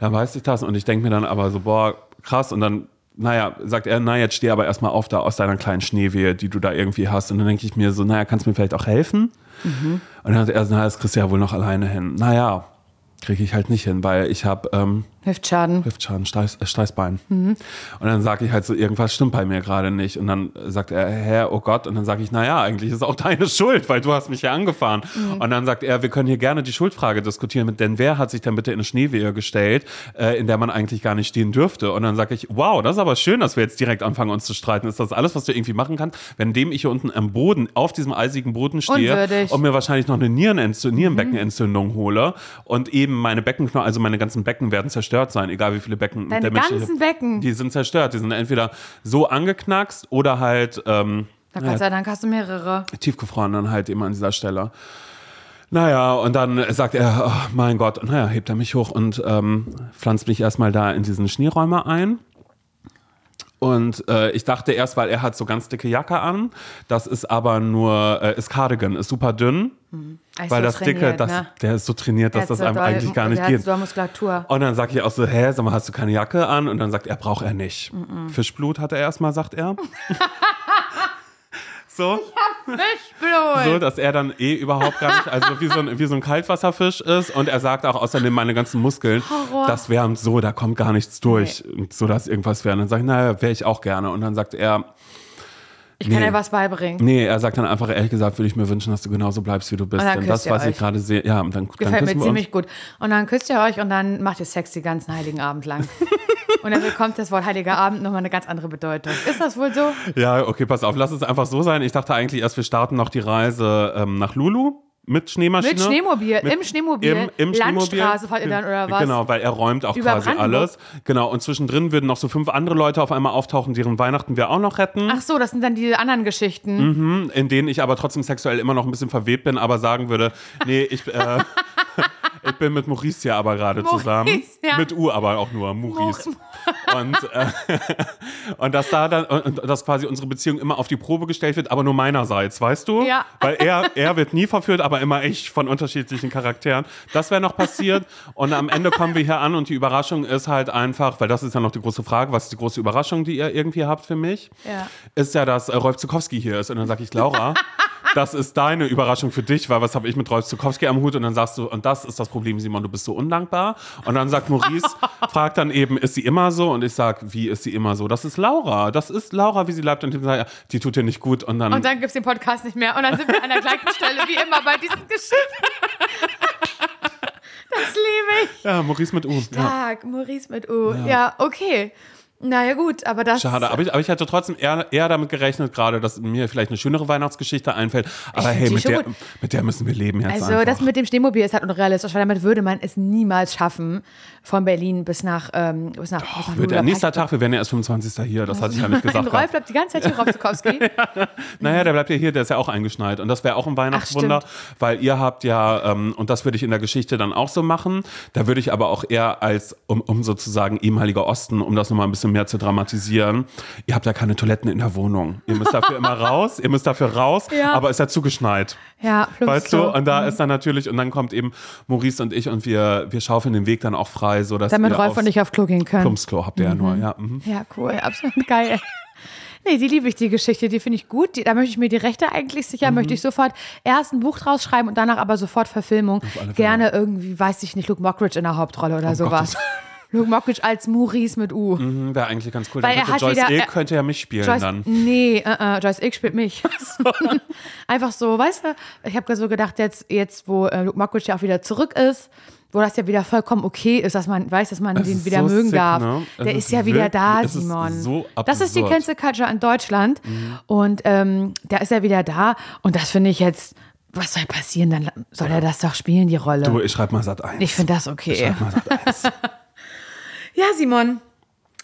weiß ich das und ich denke mir dann aber so, boah, krass und dann naja, sagt er, na, jetzt steh aber erstmal auf da aus deiner kleinen Schneewehe, die du da irgendwie hast. Und dann denke ich mir so, naja, kannst du mir vielleicht auch helfen? Und dann hat er so, na, das kriegst du ja wohl noch alleine hin. Naja, kriege ich halt nicht hin, weil ich habe ähm, Hüftschaden. Hüftschaden, Steiß, äh, Steißbein. Und dann sage ich halt so, irgendwas stimmt bei mir gerade nicht. Und dann sagt er, Herr, oh Gott. Und dann sage ich, naja, eigentlich ist auch deine Schuld, weil du hast mich ja angefahren. Und dann sagt er, wir können hier gerne die Schuldfrage diskutieren, denn wer hat sich denn bitte in eine Schneewehe gestellt, äh, in der man eigentlich gar nicht stehen dürfte? Und dann sage ich, wow, das ist aber schön, dass wir jetzt direkt anfangen, uns zu streiten. Ist das alles, was du irgendwie machen kannst? Wenn dem ich hier unten am Boden, auf diesem eisigen Boden stehe Unwürdig. und mir wahrscheinlich noch eine Nierenentzündung, Nierenbeckenentzündung hole und eben meine Beckenknochen, also meine ganzen Becken werden zerstört sein, egal wie viele Becken Deine der Mensch- ganzen Becken. Die sind zerstört. Die sind entweder so angeknackst oder halt ähm, Na Gott sei Dank hast du mehrere. tiefgefroren dann halt eben an dieser Stelle. Naja, und dann sagt er, oh mein Gott, und naja, hebt er mich hoch und ähm, pflanzt mich erstmal da in diesen Schneeräumer ein. Und äh, ich dachte erst, weil er hat so ganz dicke Jacke an, das ist aber nur, äh, ist Cardigan, ist super dünn, ist weil so das dicke, das, ne? der ist so trainiert, dass das so einem doll- eigentlich gar nicht geht. So Muskulatur. Und dann sag ich auch so, hä, sag mal, hast du keine Jacke an? Und dann sagt er, braucht er nicht. Fischblut hat er erstmal, sagt er. So. Fischblut. So, dass er dann eh überhaupt gar nicht, also wie so ein, wie so ein Kaltwasserfisch ist. Und er sagt auch außerdem meine ganzen Muskeln, Horror. das wärmt so, da kommt gar nichts durch. Und so, dass irgendwas wäre. Und dann sage ich, naja, wäre ich auch gerne. Und dann sagt er, ich kann nee. dir was beibringen. nee, er sagt dann einfach, ehrlich gesagt, würde ich mir wünschen, dass du genauso bleibst, wie du bist. Und dann Denn das, was ich euch. gerade sehe, ja, und dann, dann Gefällt mir küssen wir uns. ziemlich gut. Und dann küsst ihr euch und dann macht ihr Sex den ganzen heiligen Abend lang. und dann bekommt das Wort heiliger Abend nochmal eine ganz andere Bedeutung. Ist das wohl so? Ja, okay, pass auf, lass es einfach so sein. Ich dachte eigentlich erst, wir starten noch die Reise ähm, nach Lulu mit Schneemaschine. Mit Schneemobil, Mit- im Schneemobil. Im, im Schneemobil. Landstraße fahrt ihr dann oder was? Genau, weil er räumt auch Über quasi Brandenburg? alles. Genau, und zwischendrin würden noch so fünf andere Leute auf einmal auftauchen, deren Weihnachten wir auch noch retten. Ach so, das sind dann die anderen Geschichten. in denen ich aber trotzdem sexuell immer noch ein bisschen verwebt bin, aber sagen würde, nee, ich, äh, ich bin mit Maurice ja aber gerade Maurice, zusammen. ja. Mit U aber auch nur, Maurice. Und, äh, und dass da dann, und dass quasi unsere Beziehung immer auf die Probe gestellt wird, aber nur meinerseits, weißt du? Ja. Weil er, er wird nie verführt, aber immer ich von unterschiedlichen Charakteren. Das wäre noch passiert. Und am Ende kommen wir hier an und die Überraschung ist halt einfach, weil das ist ja noch die große Frage, was ist die große Überraschung, die ihr irgendwie habt für mich? Ja. Ist ja, dass äh, Rolf Zukowski hier ist. Und dann sage ich, Laura, das ist deine Überraschung für dich, weil was habe ich mit Rolf Zukowski am Hut? Und dann sagst du, und das ist das Problem, Simon, du bist so undankbar. Und dann sagt Maurice, fragt dann eben, ist sie immer so? Und ich sage, wie ist sie immer so? Das ist Laura. Das ist Laura, wie sie bleibt. Und ich sage, ja, die tut dir nicht gut. Und dann, Und dann gibt es den Podcast nicht mehr. Und dann sind wir an der gleichen Stelle wie immer bei diesen Geschichten. Das liebe ich. ja, Maurice mit U. Ja. Tag, Maurice mit U. Ja, okay. Naja, gut, aber das. Schade, aber ich, aber ich hätte trotzdem eher, eher damit gerechnet, gerade, dass mir vielleicht eine schönere Weihnachtsgeschichte einfällt. Aber hey, mit der, gut. mit der müssen wir leben jetzt Also, einfach. das mit dem Schneemobil ist halt unrealistisch, weil damit würde man es niemals schaffen, von Berlin bis nach. Ähm, bis nach, bis nach Wird der nächster Tag, wir werden ja erst 25. hier, das hatte ich ja nicht gesagt. Rolf gehabt. bleibt die ganze Zeit hier, Rolf Zukowski. Naja, der bleibt ja hier, der ist ja auch eingeschneit. Und das wäre auch ein Weihnachtswunder, weil ihr habt ja, ähm, und das würde ich in der Geschichte dann auch so machen, da würde ich aber auch eher als, um, um sozusagen ehemaliger Osten, um das nochmal ein bisschen mehr zu dramatisieren, ihr habt ja keine Toiletten in der Wohnung. Ihr müsst dafür immer raus, ihr müsst dafür raus, Ja. aber ist ja zugeschneit. Ja, Weißt du, und da ist dann natürlich, und dann kommt eben Maurice und ich und wir, wir schaufeln den Weg dann auch frei, so dass Damit ihr Rolf und ich auf Klo gehen können. Plumpsklo habt ihr ja nur, ja. Mhm. Ja, cool, absolut geil. Nee, die liebe ich, die Geschichte, die finde ich gut. Die, da möchte ich mir die Rechte eigentlich sicher, möchte ich sofort erst ein Buch draus schreiben und danach aber sofort Verfilmung. Gerne irgendwie, weiß ich nicht, Luke Mockridge in der Hauptrolle oder sowas. Luke Mockridge als Maurice mit U. Mhm, Wäre eigentlich ganz cool. Weil Dann er hat Joyce wieder- E. er- könnte ja mich spielen Joyce, dann. nee, uh -uh, Joyce Ick spielt mich. Einfach so, weißt du, ich habe so gedacht, jetzt, jetzt wo äh, Luke Mockridge ja auch wieder zurück ist, wo das ja wieder vollkommen okay ist, dass man weiß, dass man Es den wieder so mögen sick, darf. ne? Der ist ist ja wieder da, es ist Simon. so das ist die. Mhm. Cancel Culture in Deutschland. Und ähm, der ist ja wieder da. Und das finde ich jetzt, was soll passieren? Dann soll er das doch spielen, die Rolle. Du, ich schreib mal Sat 1. ich finde das okay. Schreib mal Sat 1. Ja, Simon.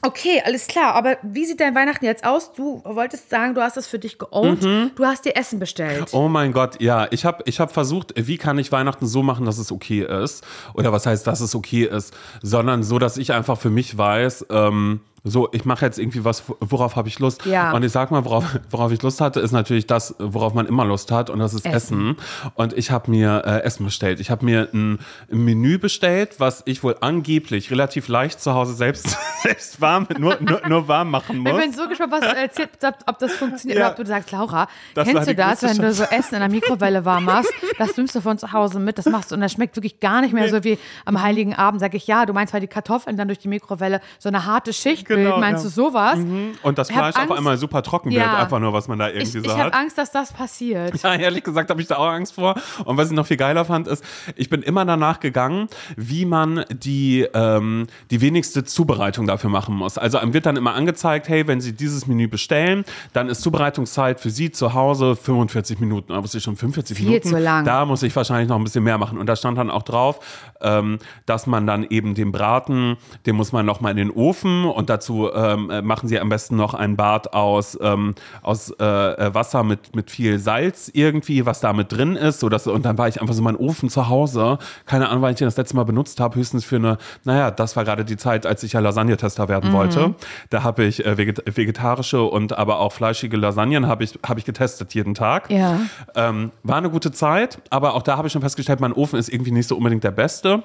Okay, alles klar. Aber wie sieht dein Weihnachten jetzt aus? Du wolltest sagen, du hast das für dich geowned. Du hast dir Essen bestellt. Oh mein Gott, ja. Ich habe ich hab versucht, wie kann ich Weihnachten so machen, dass es okay ist? Oder was heißt, dass es okay ist? Sondern so, dass ich einfach für mich weiß, ähm, so, ich mache jetzt irgendwie was, worauf habe ich Lust? Ja. Und ich sag mal, worauf, worauf ich Lust hatte, ist natürlich das, worauf man immer Lust hat, und das ist Essen. Essen. Und ich habe mir äh, Essen bestellt. Ich habe mir ein, ein Menü bestellt, was ich wohl angeblich relativ leicht zu Hause selbst, selbst warm, nur, nur, nur warm machen muss. Ich bin so gespannt, was du erzählst, ob, das funktioniert Ja. oder ob du sagst, Laura, Das kennst du das, wenn du so Essen in der Mikrowelle warm machst? Das nimmst du von zu Hause mit, das machst du und das schmeckt wirklich gar nicht mehr so wie am Heiligen Abend. Sag ich, ja, du meinst, weil die Kartoffeln dann durch die Mikrowelle so eine harte Schicht Genau. Meinst ja. du sowas? Und das Ich Fleisch auf einmal super trocken wird, Ja. einfach nur, was man da Ich, irgendwie ich so habe hat. Angst, dass das passiert. Ja, ehrlich gesagt habe ich da auch Angst vor. Und was ich noch viel geiler fand, ist, ich bin immer danach gegangen, wie man die, ähm, die wenigste Zubereitung dafür machen muss. Also einem wird dann immer angezeigt, hey, wenn Sie dieses Menü bestellen, dann ist Zubereitungszeit für Sie zu Hause 45 Minuten. Da wusste ich schon 45 Viel Minuten. zu lang. Da muss ich wahrscheinlich noch ein bisschen mehr machen. Und da stand dann auch drauf, ähm, dass man dann eben den Braten, den muss man noch mal in den Ofen und dazu ähm, äh, machen Sie am besten noch ein Bad aus, ähm, aus äh, äh, Wasser mit, mit viel Salz irgendwie, was da mit drin ist. So dass, und dann war ich einfach so mein Ofen zu Hause. Keine Ahnung, wann ich den das letzte Mal benutzt habe. Höchstens für eine, naja, das war gerade die Zeit, als ich ja Lasagne-Tester werden wollte. Da habe ich äh, veget vegetarische und aber auch fleischige Lasagnen habe ich, habe ich getestet jeden Tag. Ja. Ähm, war eine gute Zeit, aber auch da habe ich schon festgestellt, mein Ofen ist irgendwie nicht so unbedingt der beste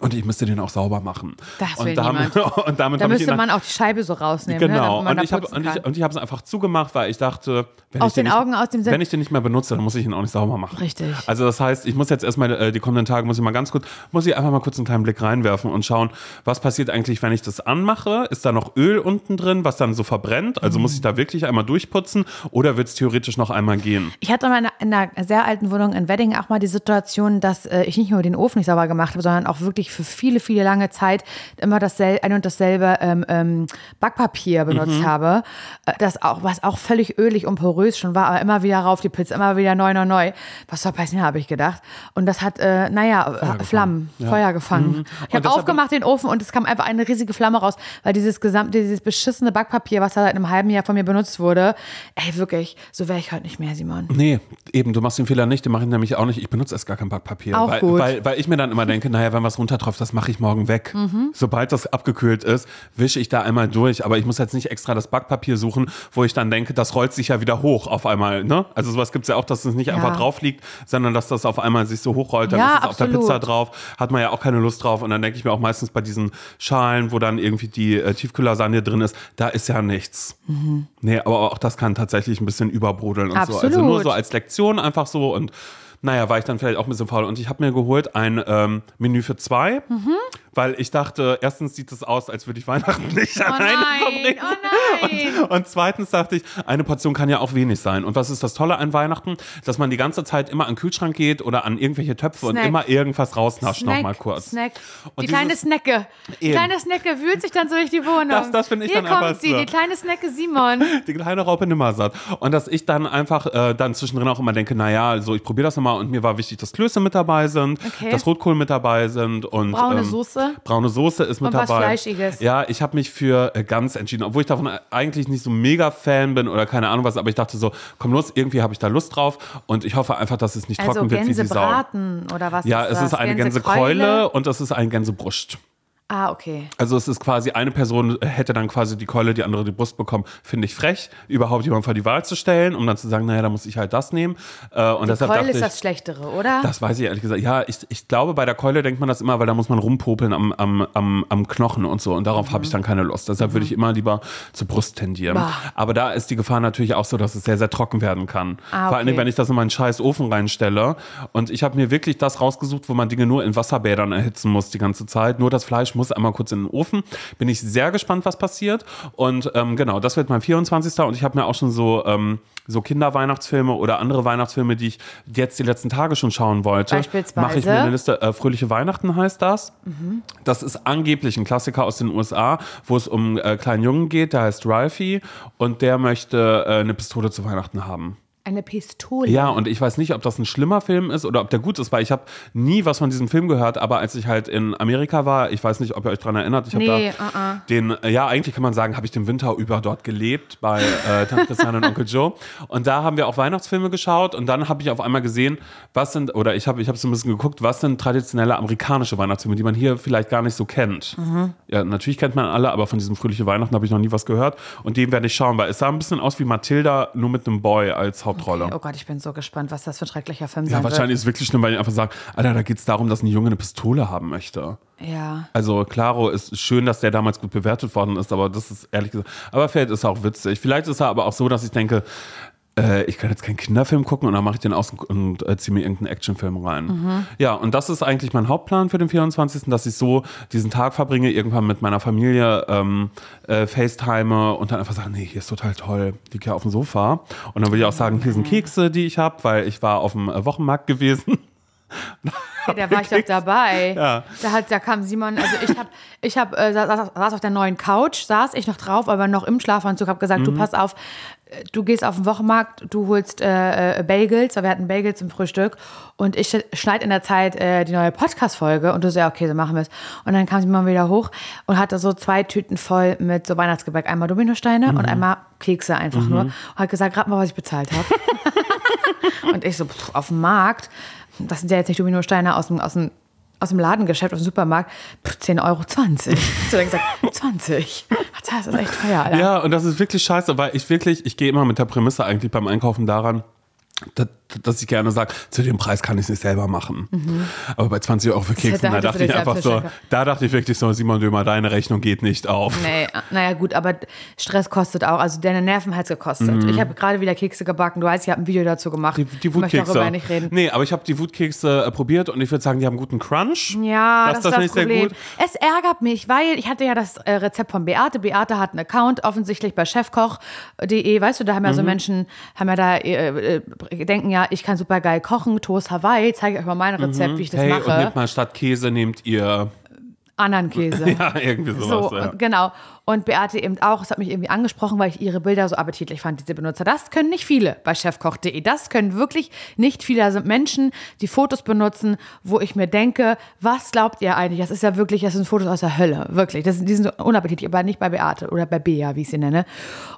und ich müsste den auch sauber machen. Das und damit, und damit Da müsste man auch die Scheibe so rausnehmen. Ne, Genau, man und ich habe putzen und ich, und ich habe es einfach zugemacht, weil ich dachte, wenn Aus ich den den nicht, Augen, aus dem Sinn. wenn ich den nicht mehr benutze, dann muss ich ihn auch nicht sauber machen. Richtig. Also das heißt, ich muss jetzt erstmal äh, die kommenden Tage muss ich mal ganz kurz, muss ich einfach mal kurz einen kleinen Blick reinwerfen und schauen, was passiert eigentlich, wenn ich das anmache? Ist da noch Öl unten drin, was dann so verbrennt? Also muss ich da wirklich einmal durchputzen oder wird es theoretisch noch einmal gehen? Ich hatte mal in einer, in einer sehr alten Wohnung in Wedding auch mal die Situation, dass äh, ich nicht nur den Ofen nicht sauber gemacht habe, sondern auch wirklich für viele, viele lange Zeit immer dasselbe, ein und dasselbe ähm, ähm, Backpapier benutzt Mhm. habe. Äh, das auch, was auch völlig ölig und porös schon war, aber immer wieder rauf die Pizza, immer wieder neu, neu, neu. Was soll passieren, habe ich gedacht. Und das hat, äh, naja, Flammen, Feuer gefangen. Ich Mhm. Und habe aufgemacht den Ofen und es kam einfach eine riesige Flamme raus, weil dieses gesamte, dieses beschissene Backpapier, was da seit einem halben Jahr von mir benutzt wurde, ey, wirklich, so wäre ich heute nicht mehr, Simon. Nee, eben, du machst den Fehler nicht, den mache ich nämlich auch nicht. Ich benutze erst gar kein Backpapier. Auch weil, gut. Weil, weil ich mir dann immer denke, naja, wenn was runtertropft, das mache ich morgen weg. Mhm. Sobald das abgekühlt ist, wische ich da einmal durch. Aber ich muss jetzt nicht extra das Backpapier suchen, wo ich dann denke, das rollt sich ja wieder hoch auf einmal. Ne? Also sowas gibt es ja auch, dass es nicht Ja. einfach drauf liegt, sondern dass das auf einmal sich so hochrollt. Dann Ja, ist es auf der absolut. Pizza drauf. Hat man ja auch keine Lust drauf. Und dann denke ich mir auch meistens bei diesen Schalen, wo dann irgendwie die äh, Tiefkühlerlasagne drin ist, da ist ja nichts. Nee, aber auch das kann tatsächlich ein bisschen überbrodeln und so. Also Absolut. nur so als Lektion einfach so und naja, war ich dann vielleicht auch ein bisschen faul. Und ich habe mir geholt ein ähm, Menü für zwei, Mhm. Weil ich dachte, erstens sieht es aus, als würde ich Weihnachten nicht Oh alleine nein, verbringen. oh nein. Und, und zweitens dachte ich, eine Portion kann ja auch wenig sein. Und was ist das Tolle an Weihnachten? Dass man die ganze Zeit immer an den Kühlschrank geht oder an irgendwelche Töpfe Snack. und immer irgendwas rausnascht noch mal kurz. Snack. Und die kleine Snacke. Die kleine Snacke wühlt sich dann so durch die Wohnung. Das- das finde ich Hier dann einfach kommt sie, so. die kleine Snacke Simon. Die kleine Raupe Nimmersatt. Und dass ich dann einfach äh, dann zwischendrin auch immer denke, naja, also ich probiere das nochmal und mir war wichtig, dass Klöße mit dabei sind, Okay. dass Rotkohl mit dabei sind und Braune ähm, Soße? Braune Soße ist mit Und was dabei. Fleischiges. Ja, ich habe mich für äh, Gans entschieden, obwohl ich davon eigentlich nicht so mega Fan bin oder keine Ahnung was, aber ich dachte so, komm los, irgendwie habe ich da Lust drauf und ich hoffe einfach, dass es nicht Also trocken wird wie die Sau. Gänsebraten oder was Ja, ist es das? ist eine Gänsekeule? Gänsekeule und es ist ein Gänsebrust. Ah, okay. Also es ist quasi, eine Person hätte dann quasi die Keule, die andere die Brust bekommen. Finde ich frech, überhaupt jemand vor die Wahl zu stellen, um dann zu sagen, naja, da muss ich halt das nehmen. Äh, und Die Keule ist ich, das Schlechtere, oder? das weiß ich ehrlich gesagt. Ja, ich, ich glaube, bei der Keule denkt man das immer, weil da muss man rumpopeln am, am, am, am Knochen und so. Und darauf habe ich dann keine Lust. Deshalb würde ich immer lieber zur Brust tendieren. Mhm. Bah. Aber da ist die Gefahr natürlich auch so, dass es sehr, sehr trocken werden kann. Ah, Vor allen Dingen, okay. wenn ich das in meinen scheiß Ofen reinstelle. Und ich habe mir wirklich das rausgesucht, wo man Dinge nur in Wasserbädern erhitzen muss die ganze Zeit. Nur das Fleisch muss einmal kurz in den Ofen. Bin ich sehr gespannt, was passiert. Und ähm, genau, das wird mein 24. Und ich habe mir auch schon so, ähm, so Kinderweihnachtsfilme oder andere Weihnachtsfilme, die ich jetzt die letzten Tage schon schauen wollte. Beispielsweise? Mache ich mir eine Liste. Äh, Fröhliche Weihnachten heißt das. Das ist angeblich ein Klassiker aus den USA, wo es um äh, kleinen Jungen geht, der heißt Ralphie und der möchte äh, eine Pistole zu Weihnachten haben. Eine Pistole. Ja, und ich weiß nicht, ob das ein schlimmer Film ist oder ob der gut ist, weil ich habe nie was von diesem Film gehört, aber als ich halt in Amerika war, ich weiß nicht, ob ihr euch daran erinnert, ich habe Nee, da uh-uh. den, äh, ja, eigentlich kann man sagen, habe ich den Winter über dort gelebt bei äh, Tante Christiane und Onkel Joe. Und da haben wir auch Weihnachtsfilme geschaut und dann habe ich auf einmal gesehen, was sind, oder ich habe ich hab so ein bisschen geguckt, was sind traditionelle amerikanische Weihnachtsfilme, die man hier vielleicht gar nicht so kennt. Mhm. Ja, natürlich kennt man alle, aber von diesem Fröhliche Weihnachten habe ich noch nie was gehört und den werde ich schauen, weil es sah ein bisschen aus wie Matilda, nur mit einem Boy als Hauptrolle. Oh Gott, ich bin so gespannt, was das für ein schrecklicher Film Ja, sein wahrscheinlich ist es wirklich schlimm, weil ich einfach sage, Alter, da geht es darum, dass ein Junge eine Pistole haben möchte. wird. Ja. Also Claro ist schön, dass der damals gut bewertet worden ist, aber das ist ehrlich gesagt, aber vielleicht ist er auch witzig. Vielleicht ist er aber auch so, dass ich denke, äh, ich kann jetzt keinen Kinderfilm gucken und dann mache ich den aus und, äh, ziehe mir irgendeinen Actionfilm rein. Ja, und das ist eigentlich mein Hauptplan für den 24., dass ich so diesen Tag verbringe, irgendwann mit meiner Familie ähm, äh, FaceTime und dann einfach sagen, nee, hier ist total toll, liege hier auf dem Sofa. Und dann will ich auch sagen, hier sind Kekse, die ich habe, weil ich war auf dem äh, Wochenmarkt gewesen. Ja, da war ich doch dabei. Ja. Da, hat, da kam Simon, also ich habe, ich hab, äh, saß, saß auf der neuen Couch, saß ich noch drauf, aber noch im Schlafanzug, habe gesagt, Mhm. du pass auf, äh, du gehst auf den Wochenmarkt, du holst äh, äh, Bagels, weil wir hatten Bagels zum Frühstück und ich schneide in der Zeit äh, die neue Podcast-Folge und du so, ja, okay, so machen wir es. Und dann kam Simon wieder hoch und hatte so zwei Tüten voll mit so Weihnachtsgebäck, einmal Dominosteine Mhm. und einmal Kekse einfach nur und hat gesagt, rat mal, was ich bezahlt habe. Und ich so, pff, auf dem Markt, das sind ja jetzt nicht Dominosteine aus dem, aus dem, aus dem Ladengeschäft, aus dem Supermarkt, pff, 10,20 Euro. Hast du dann gesagt, 20. Das ist echt teuer, Alter. Ja, und das ist wirklich scheiße, weil ich wirklich, ich gehe immer mit der Prämisse eigentlich beim Einkaufen daran, das, dass ich gerne sage, zu dem Preis kann ich es nicht selber machen. Mhm. Aber bei 20 Euro für Kekse, da dachte ich einfach so, da dachte ich wirklich so, Simon Dömer, deine Rechnung geht nicht auf. Nee, naja gut, aber Stress kostet auch, also deine Nerven hat es gekostet. Mhm. Ich habe gerade wieder Kekse gebacken, du weißt, ich habe ein Video dazu gemacht. Die, die Wutkekse. Ich möchte darüber nicht reden. Nee, aber ich habe die Wutkekse äh, probiert und ich würde sagen, die haben guten Crunch. Ja, das, das ist das, das Problem. Es ärgert mich, weil ich hatte ja das äh, Rezept von Beate. Beate hat einen Account offensichtlich bei chefkoch.de, weißt du, da haben ja mhm. so Menschen, haben ja da, äh, äh, denken ja, ich kann super geil kochen, Toast Hawaii, zeige ich euch mal mein Rezept, mhm. wie ich das hey, mache. Und nehmt mal statt Käse nehmt ihr anderen Käse. ja, irgendwie sowas. So, ja. Genau. Und Beate eben auch, es hat mich irgendwie angesprochen, weil ich ihre Bilder so appetitlich fand, diese Benutzer. Das können nicht viele bei chefkoch.de. Das können wirklich nicht viele. Da sind Menschen, die Fotos benutzen, wo ich mir denke, was glaubt ihr eigentlich? Das ist ja wirklich, das sind Fotos aus der Hölle. Wirklich. Das, die sind so unappetitlich, aber nicht bei Beate oder bei Bea, wie ich sie nenne.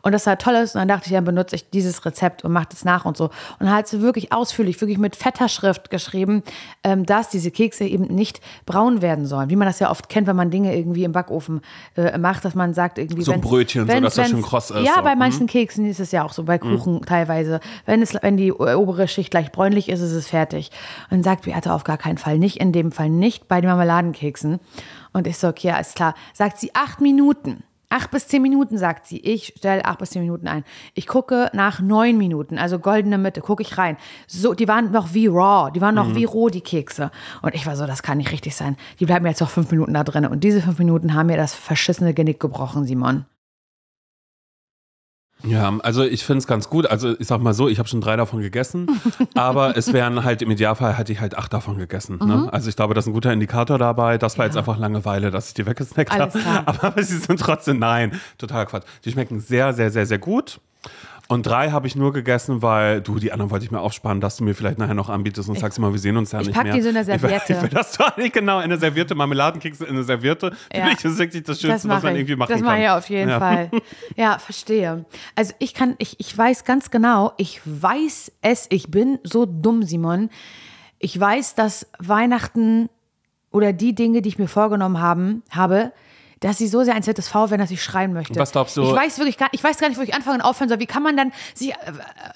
Und das war tolles. Und dann dachte ich, dann benutze ich dieses Rezept und mache das nach und so. Und halt so wirklich ausführlich, wirklich mit fetter Schrift geschrieben, ähm, dass diese Kekse eben nicht braun werden sollen. Wie man das ja oft kennt, wenn man Dinge irgendwie im Backofen äh, macht, dass man sagt irgendwie. So ein Brötchen, so dass das schon kross ist. Ja, so. bei manchen mhm. Keksen ist es ja auch so, bei mhm. Kuchen mhm. teilweise. Wenn, es, wenn die obere Schicht gleich bräunlich ist, ist es fertig. Und sagt Beate auf gar keinen Fall, nicht in dem Fall, nicht bei den Marmeladenkeksen. Und ich so, okay, alles klar. Sagt sie acht Minuten. Acht bis zehn Minuten, sagt sie. Ich stelle acht bis zehn Minuten ein. Ich gucke nach neun Minuten, also goldene Mitte, gucke ich rein. So, die waren noch wie raw, die waren noch mhm. wie roh, die Kekse. Und ich war so, das kann nicht richtig sein. Die bleiben jetzt noch fünf Minuten da drin. Und diese fünf Minuten haben mir das verschissene Genick gebrochen, Simon. Ja, also ich finde es ganz gut. Also ich sag mal so, ich habe schon drei davon gegessen, aber es wären halt im Idealfall hätte ich halt acht davon gegessen. Ne? Mhm. Ne? Also ich glaube, das ist ein guter Indikator dabei. Das war ja. jetzt einfach Langeweile, dass ich die weggesnackt habe. Aber sie sind trotzdem nein, total Quatsch. Die schmecken sehr, sehr, sehr, sehr gut. Und drei habe ich nur gegessen, weil du, die anderen wollte ich mir aufsparen, dass du mir vielleicht nachher noch anbietest und ich, sagst immer, wir sehen uns ja nicht mehr. Ich pack die so in eine Serviette. Ich will, das doch nicht genau, in eine Serviette, Marmeladenkekse in eine Serviette. Ja. Das ist wirklich das Schönste, das was man ich. irgendwie machen das kann. Das mache ich auf jeden ja. Fall. Ja, verstehe. Also ich kann, ich, ich weiß ganz genau, ich weiß es, ich bin so dumm, Simon. Ich weiß, dass Weihnachten oder die Dinge, die ich mir vorgenommen haben, habe, dass sie so sehr ein ZSV werden, dass ich schreien möchte. Was glaubst du? Ich weiß wirklich gar, ich weiß gar nicht, wo ich anfangen und aufhören soll. Wie kann man dann sich äh,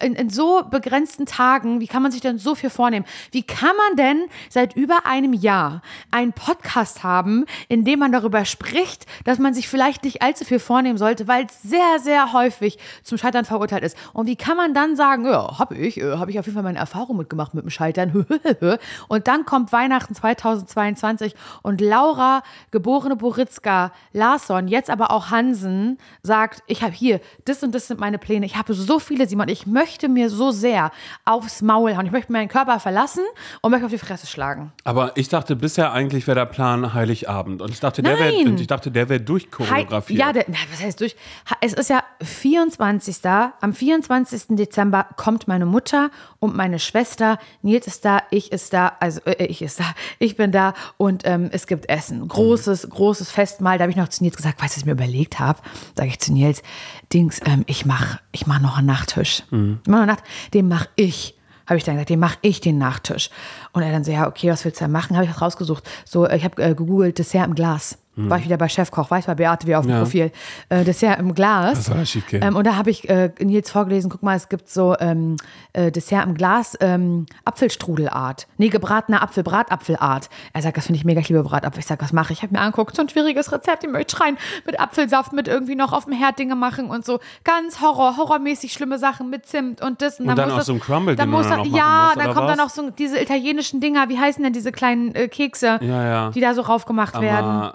in, in, so begrenzten Tagen, wie kann man sich denn so viel vornehmen? Wie kann man denn seit über einem Jahr einen Podcast haben, in dem man darüber spricht, dass man sich vielleicht nicht allzu viel vornehmen sollte, weil es sehr, sehr häufig zum Scheitern verurteilt ist? Und wie kann man dann sagen, ja, habe ich, äh, habe ich auf jeden Fall meine Erfahrung mitgemacht mit dem Scheitern. und dann kommt Weihnachten 2022 und Laura, geborene Boritzka, Larsson, jetzt aber auch Hansen, sagt, ich habe hier, das und das sind meine Pläne. Ich habe so viele, Simon, ich möchte mir so sehr aufs Maul hauen. Ich möchte meinen Körper verlassen und möchte auf die Fresse schlagen. Aber ich dachte bisher eigentlich wäre der Plan Heiligabend. Und ich dachte, der wäre der wäre durchchoreografiert. Ja, der, was heißt durch? Es ist ja 24. Am 24. Dezember kommt meine Mutter und meine Schwester. Nils ist da, ich ist da, also äh, ich ist da, ich bin da und ähm, es gibt Essen. Großes, großes Festmahl da habe ich noch zu Nils gesagt, weißt du, was ich mir überlegt habe? Sage ich zu Nils, Dings, ähm, ich mache ich mach noch einen Nachttisch. Mhm. Ich mach noch Nacht, den mache ich. Habe ich dann gesagt, den mache ich den Nachttisch. Und er dann so, ja, okay, was willst du da machen? Habe ich was rausgesucht. So, ich habe äh, gegoogelt, Dessert im Glas. War ich wieder bei Chefkoch, weiß bei Beate wie auf dem ja. Profil. Äh, Dessert im Glas. Das soll schief gehen. Ähm, und da habe ich äh, Nils vorgelesen, guck mal, es gibt so ähm, äh, Dessert im Glas, ähm, Apfelstrudelart. Nee, gebratener Apfel, Bratapfelart. Er sagt, das finde ich mega, ich liebe Bratapfel. Ich sage, was mache ich? Ich habe mir angeguckt, so ein schwieriges Rezept, ich möchte schreien, mit Apfelsaft, mit irgendwie noch auf dem Herd Dinge machen und so. Ganz Horror, horrormäßig schlimme Sachen mit Zimt und das. Und, und dann, dann auch das, so ein Crumble, dann muss dann, Ja, muss, dann kommt was? dann auch so diese italienischen Dinger, wie heißen denn diese kleinen äh, Kekse, ja, ja. die da so raufgemacht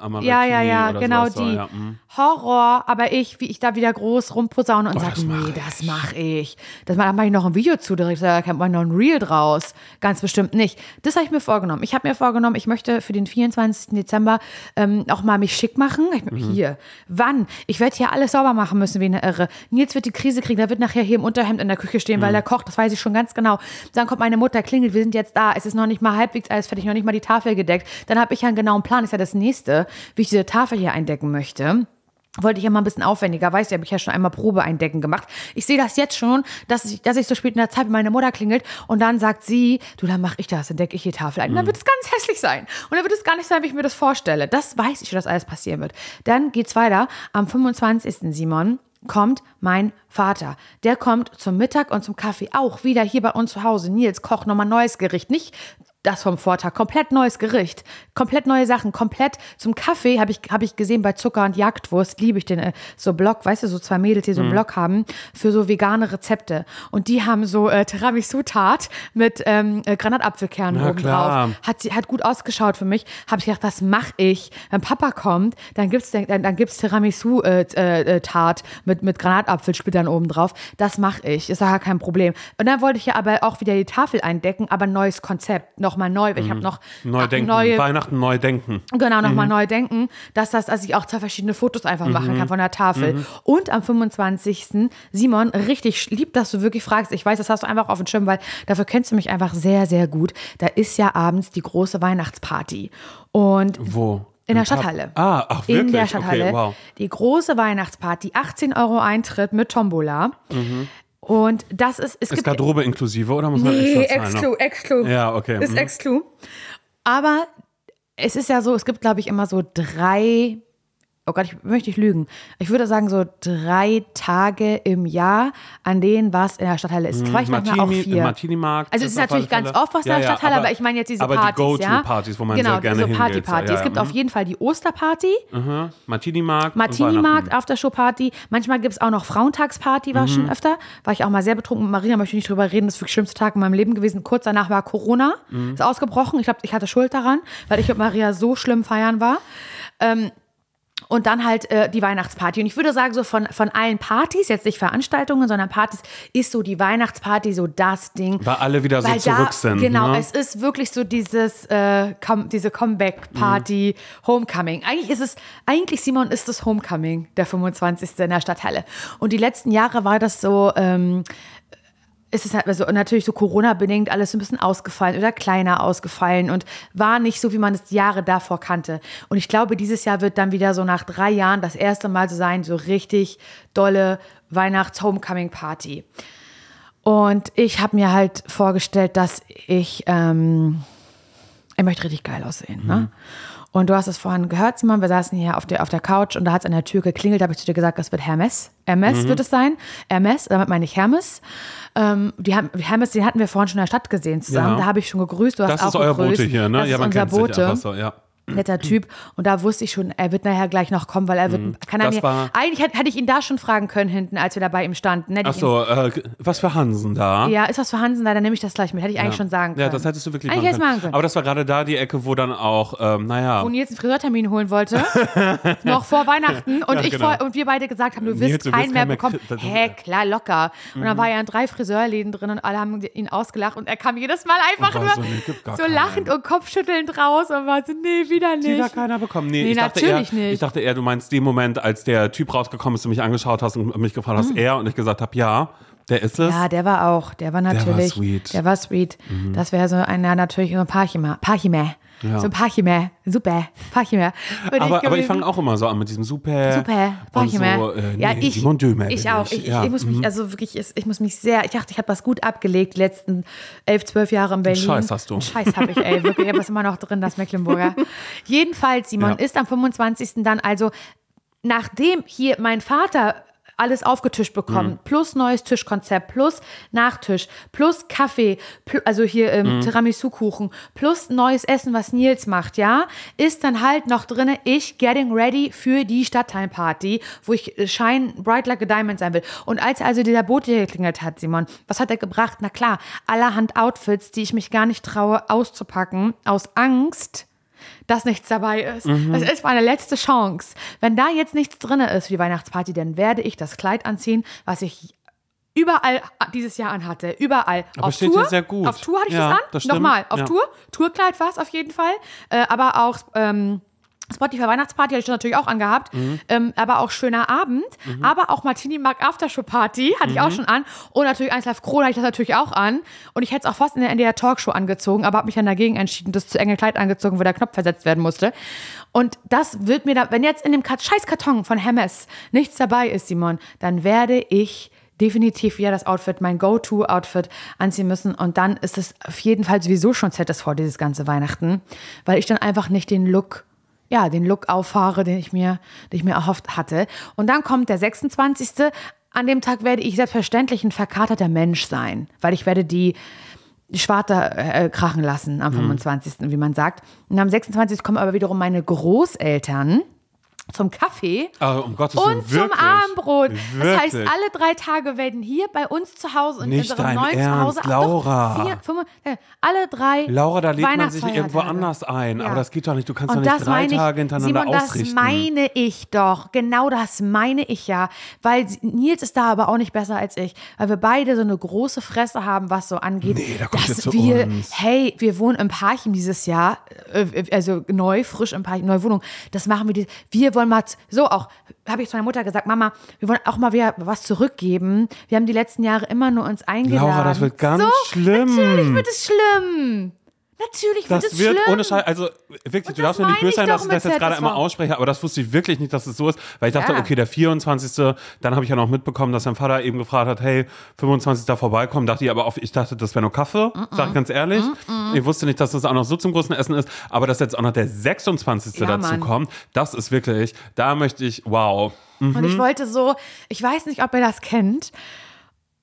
Ama, Amaretti ja, ja, ja, genau die. Ja. Mhm. Horror, aber ich, wie ich da wieder groß rumposaune und oh, sage, nee, das mache ich. Das mache ich noch ein Video zu, direkt, da kommt man noch ein Reel draus. Ganz bestimmt nicht. Das habe ich mir vorgenommen. Ich habe mir vorgenommen, ich möchte für den 24. Dezember ähm, auch mal mich schick machen. Ich, mhm. Hier, wann? Ich werde hier alles sauber machen müssen, wie eine Irre. Nils wird die Krise kriegen, der wird nachher hier im Unterhemd in der Küche stehen, mhm. weil er kocht, das weiß ich schon ganz genau. Dann kommt meine Mutter, klingelt, wir sind jetzt da, es ist noch nicht mal halbwegs alles fertig, noch nicht mal die Tafel gedeckt. Dann habe ich ja einen genauen Plan, ist ja das nächste, wie ich diese Tafel hier eindecken möchte wollte ich ja mal ein bisschen aufwendiger. Weißt du, habe ich ja schon einmal Probe eindecken gemacht. Ich sehe das jetzt schon, dass ich, dass ich so spät in der Zeit meine Mutter klingelt und dann sagt sie, du, dann mache ich das, dann decke ich die Tafel ein. Und dann mhm. wird es ganz hässlich sein. Und dann wird es gar nicht sein, wie ich mir das vorstelle. Das weiß ich, dass alles passieren wird. Dann geht's weiter. Am 25. Simon kommt mein Vater. Der kommt zum Mittag und zum Kaffee auch wieder hier bei uns zu Hause. Nils kocht nochmal neues Gericht. Nicht das vom Vortag. Komplett neues Gericht. Komplett neue Sachen. Komplett zum Kaffee habe ich, hab ich gesehen bei Zucker und Jagdwurst. Liebe ich den äh, so Blog, weißt du, so zwei Mädels, die so einen Mhm. Blog haben für so vegane Rezepte. Und die haben so äh, Tiramisu-Tart mit ähm, äh, Granatapfelkernen Na oben drauf. Hat, sie, hat gut ausgeschaut für mich. Habe ich gedacht, was mache ich? Wenn Papa kommt, dann gibt's dann, dann gibt's Tiramisu-Tart äh, mit, mit Granatapfelsplittern oben drauf. Das mache ich. Ist ja kein Problem. Und dann wollte ich ja aber auch wieder die Tafel eindecken, aber neues Konzept. Nochmal neu. Ich habe noch Neu ah, denken. neue Weihnachten neu denken. Genau, Mhm. nochmal neu denken, dass das, dass ich auch zwei verschiedene Fotos einfach machen kann von der Tafel. Mhm. Und am 25. Simon, richtig lieb, dass du wirklich fragst. Ich weiß, das hast du einfach auf dem Schirm, weil dafür kennst du mich einfach sehr, sehr gut. Da ist ja abends die große Weihnachtsparty. Und Wo? in der? Stadthalle. Ah, ach wirklich? in der Stadthalle. Okay, wow. Die große Weihnachtsparty, 18 Euro Eintritt mit Tombola. Und das ist, es Ist gibt Garderobe inklusive oder muss man Nee, extra zahlen? Exclu, Exclu. Ja, okay, Ist mhm. Exclu. Aber es ist ja so, es gibt, glaube ich, immer so drei, oh Gott, ich möchte nicht lügen. Ich würde sagen, so drei Tage im Jahr, an denen was in der Stadthalle ist. Vielleicht manchmal auch Martini, vier. Martini-Markt. Also es ist natürlich ganz oft was in Ja, der ja, Stadthalle, aber, ich meine jetzt diese aber Partys, die ja. Go-To-Partys, wo man genau, sehr gerne diese hingeht. Party-Partys. Ja, es gibt ja, auf jeden Fall die Osterparty, mhm. Martini-Markt. Martini-Markt. Aftershow-Party. Manchmal gibt es auch noch Frauentagsparty, war Mhm. schon öfter. War ich auch mal sehr betrunken mit Maria, möchte ich nicht drüber reden. Das ist wirklich der schlimmste Tag in meinem Leben gewesen. Kurz danach war Corona, Mhm. ist ausgebrochen. Ich glaube, ich hatte Schuld daran, weil ich mit Maria so schlimm feiern war. Ähm, und dann halt äh, die Weihnachtsparty. Und ich würde sagen, so von, von allen Partys, jetzt nicht Veranstaltungen, sondern Partys, ist so die Weihnachtsparty so das Ding. Weil alle wieder so zurück da, sind. Genau, ne? es ist wirklich so dieses, äh, Com diese Comeback-Party, Mhm. Homecoming. Eigentlich ist es, eigentlich, Simon, ist es Homecoming, der 25. in der Stadthalle. Und die letzten Jahre war das so, ähm, ist es halt also natürlich so Corona-bedingt alles ein bisschen ausgefallen oder kleiner ausgefallen und war nicht so, wie man es Jahre davor kannte. Und ich glaube, dieses Jahr wird dann wieder so nach drei Jahren das erste Mal so sein, so richtig dolle Weihnachts-Homecoming-Party. Und ich habe mir halt vorgestellt, dass ich, ähm, ich möchte richtig geil aussehen. Ne? Und du hast es vorhin gehört, Simon, wir saßen hier auf der, auf der Couch und da hat es an der Tür geklingelt, da habe ich zu dir gesagt, das wird Hermes. Hermes wird es sein. Hermes, damit meine ich Hermes. Ähm, die haben, Hermes, den hatten wir vorhin schon in der Stadt gesehen zusammen. Ja. Da habe ich schon gegrüßt. Du hast Das auch ist euer gegrüßt. Bote hier, ne? Das ja, ist man unser kennt sich Bote einfach so, ja. Netter Typ. Und da wusste ich schon, er wird nachher gleich noch kommen, weil er wird, kann er Mhm. Das mir, war- eigentlich hätte, hätte ich ihn da schon fragen können hinten, als wir da bei ihm standen. Hätte Ach ich ihn- so, äh, was für Hansen da? Ja, ist was für Hansen da, dann nehme ich das gleich mit. Hätte ich eigentlich schon sagen können. Ja, das hättest du wirklich Eigentlich machen können. machen können. Aber das war gerade da die Ecke, wo dann auch, ähm, naja, wo Nils einen Friseurtermin holen wollte, noch vor Weihnachten und Ja, ich genau. vor, und wir beide gesagt haben, du wirst Nils, du keinen mehr bekommen. Hä, klar, locker. Und Mhm. dann war er in drei Friseurläden drin und alle haben ihn ausgelacht und er kam jedes Mal einfach Und war nur so, nee, so lachend und kopfschüttelnd raus und war so, nee, wieder die da nicht. keiner bekommen. Nee, Nee, ich dachte natürlich eher, nicht. Ich dachte eher, du meinst den Moment, als der Typ rausgekommen ist, du mich angeschaut hast und mich gefragt hast, er, und ich gesagt habe, ja, der ist es. Mhm. Ja, der war auch, der war war natürlich, sweet. Mhm. Der war sweet. Das wäre so ein, ja, natürlich ein Parchime. Parchime. Ja. So ein Parchime. Super. Parchime. Bin aber, aber ich fange auch immer so an mit diesem super. Super, ich mehr. so, äh, nee, ja, ich, Simon Dömer ich auch. Ich, ja. ich muss mich, mhm. also wirklich, ich ich muss mich sehr, ich dachte, ich habe das gut abgelegt, die letzten elf, zwölf Jahre in Berlin. Scheiß hast du. Scheiß habe ich, ey, wirklich, ich habe immer noch drin, das Mecklenburger. Jedenfalls, Simon, Ja. ist am 25. dann also, nachdem hier mein Vater alles aufgetischt bekommen, Mhm. plus neues Tischkonzept, plus Nachtisch, plus Kaffee, pl also hier ähm, Mhm. Tiramisu-Kuchen, plus neues Essen, was Nils macht, ja, ist dann halt noch drinne, ich getting ready für die Stadtteilparty, wo ich äh, shine bright like a diamond sein will. Und als also dieser Bote hier geklingelt hat, Simon, was hat er gebracht? Na klar, allerhand Outfits, die ich mich gar nicht traue auszupacken, aus Angst, dass nichts dabei ist. Das ist meine letzte Chance. Wenn da jetzt nichts drin ist für die Weihnachtsparty, dann werde ich das Kleid anziehen, was ich überall dieses Jahr anhatte. Überall. Aber auf steht Tour. sehr gut. Auf Tour hatte ich Ja, das an. das. Nochmal, auf Ja. Tour. Tourkleid war es auf jeden Fall. Äh, aber auch ähm, Spotify Weihnachtsparty hatte ich natürlich auch angehabt. Mhm. Ähm, aber auch schöner Abend. Aber auch Martini Mark Aftershow Party hatte ich auch Mhm. schon an. Und natürlich 1 Live Krone hatte ich das natürlich auch an. Und ich hätte es auch fast in der NDR Talkshow angezogen, aber habe mich dann dagegen entschieden, das zu enge Kleid angezogen, wo der Knopf versetzt werden musste. Und das wird mir da, wenn jetzt in dem scheiß Karton von Hermes nichts dabei ist, Simon, dann werde ich definitiv wieder das Outfit, mein Go-To-Outfit anziehen müssen. Und dann ist es auf jeden Fall sowieso schon ZSV, dieses ganze Weihnachten, weil ich dann einfach nicht den Look ja, den Look auffahre, den ich mir, den ich mir erhofft hatte. Und dann kommt der 26. An dem Tag werde ich selbstverständlich ein verkaterter Mensch sein, weil ich werde die, Schwarte äh, krachen lassen am 25., wie man sagt. Und am 26. kommen aber wiederum meine Großeltern zum Kaffee Aber um Gottes und Willen, zum wirklich? Abendbrot. Das heißt, Wirklich? alle drei Tage werden hier bei uns zu Hause in Nicht unserem dein neuen Ernst, Zuhause Laura. Doch, vier, fünf, äh, alle drei Laura, da lädt man sich irgendwo anders ein. Ja. Aber das geht doch nicht. Du kannst Und doch nicht das drei ich, Tage hintereinander Simon, das ausrichten. meine ich doch. Genau das meine ich ja. Weil Nils ist da aber auch nicht besser als ich. Weil wir beide so eine große Fresse haben, was so angeht. Nee, da kommt dass zu wir, uns. hey, wir wohnen im Parchim dieses Jahr. äh, Also neu, frisch im Parchim, neue Wohnung. Das machen wir. Wir wollen mal, so auch, habe ich zu meiner Mutter gesagt, Mama, wir wollen auch mal wieder was zurückgeben. Wir haben die letzten Jahre immer nur uns eingeladen. Laura, das wird ganz so, schlimm. Natürlich wird es schlimm. Natürlich wird Das es wird schlimm. ohne Scheiß, also wirklich, Und du darfst mir nicht böse sein, dass ich das jetzt gerade einmal ausspreche, aber das wusste ich wirklich nicht, dass es so ist, weil ich dachte, Ja. okay, der 24., dann habe ich ja noch mitbekommen, dass dein Vater eben gefragt hat, hey, 25. da vorbeikommen, dachte ich aber auch, ich dachte, das wäre nur Kaffee, sag ich ganz ehrlich. Ich wusste nicht, dass das auch noch so zum großen Essen ist, aber dass jetzt auch noch der 26. Ja, dazu Mann. kommt, das ist wirklich, da möchte ich, wow. Und Mhm. ich wollte so, ich weiß nicht, ob ihr das kennt.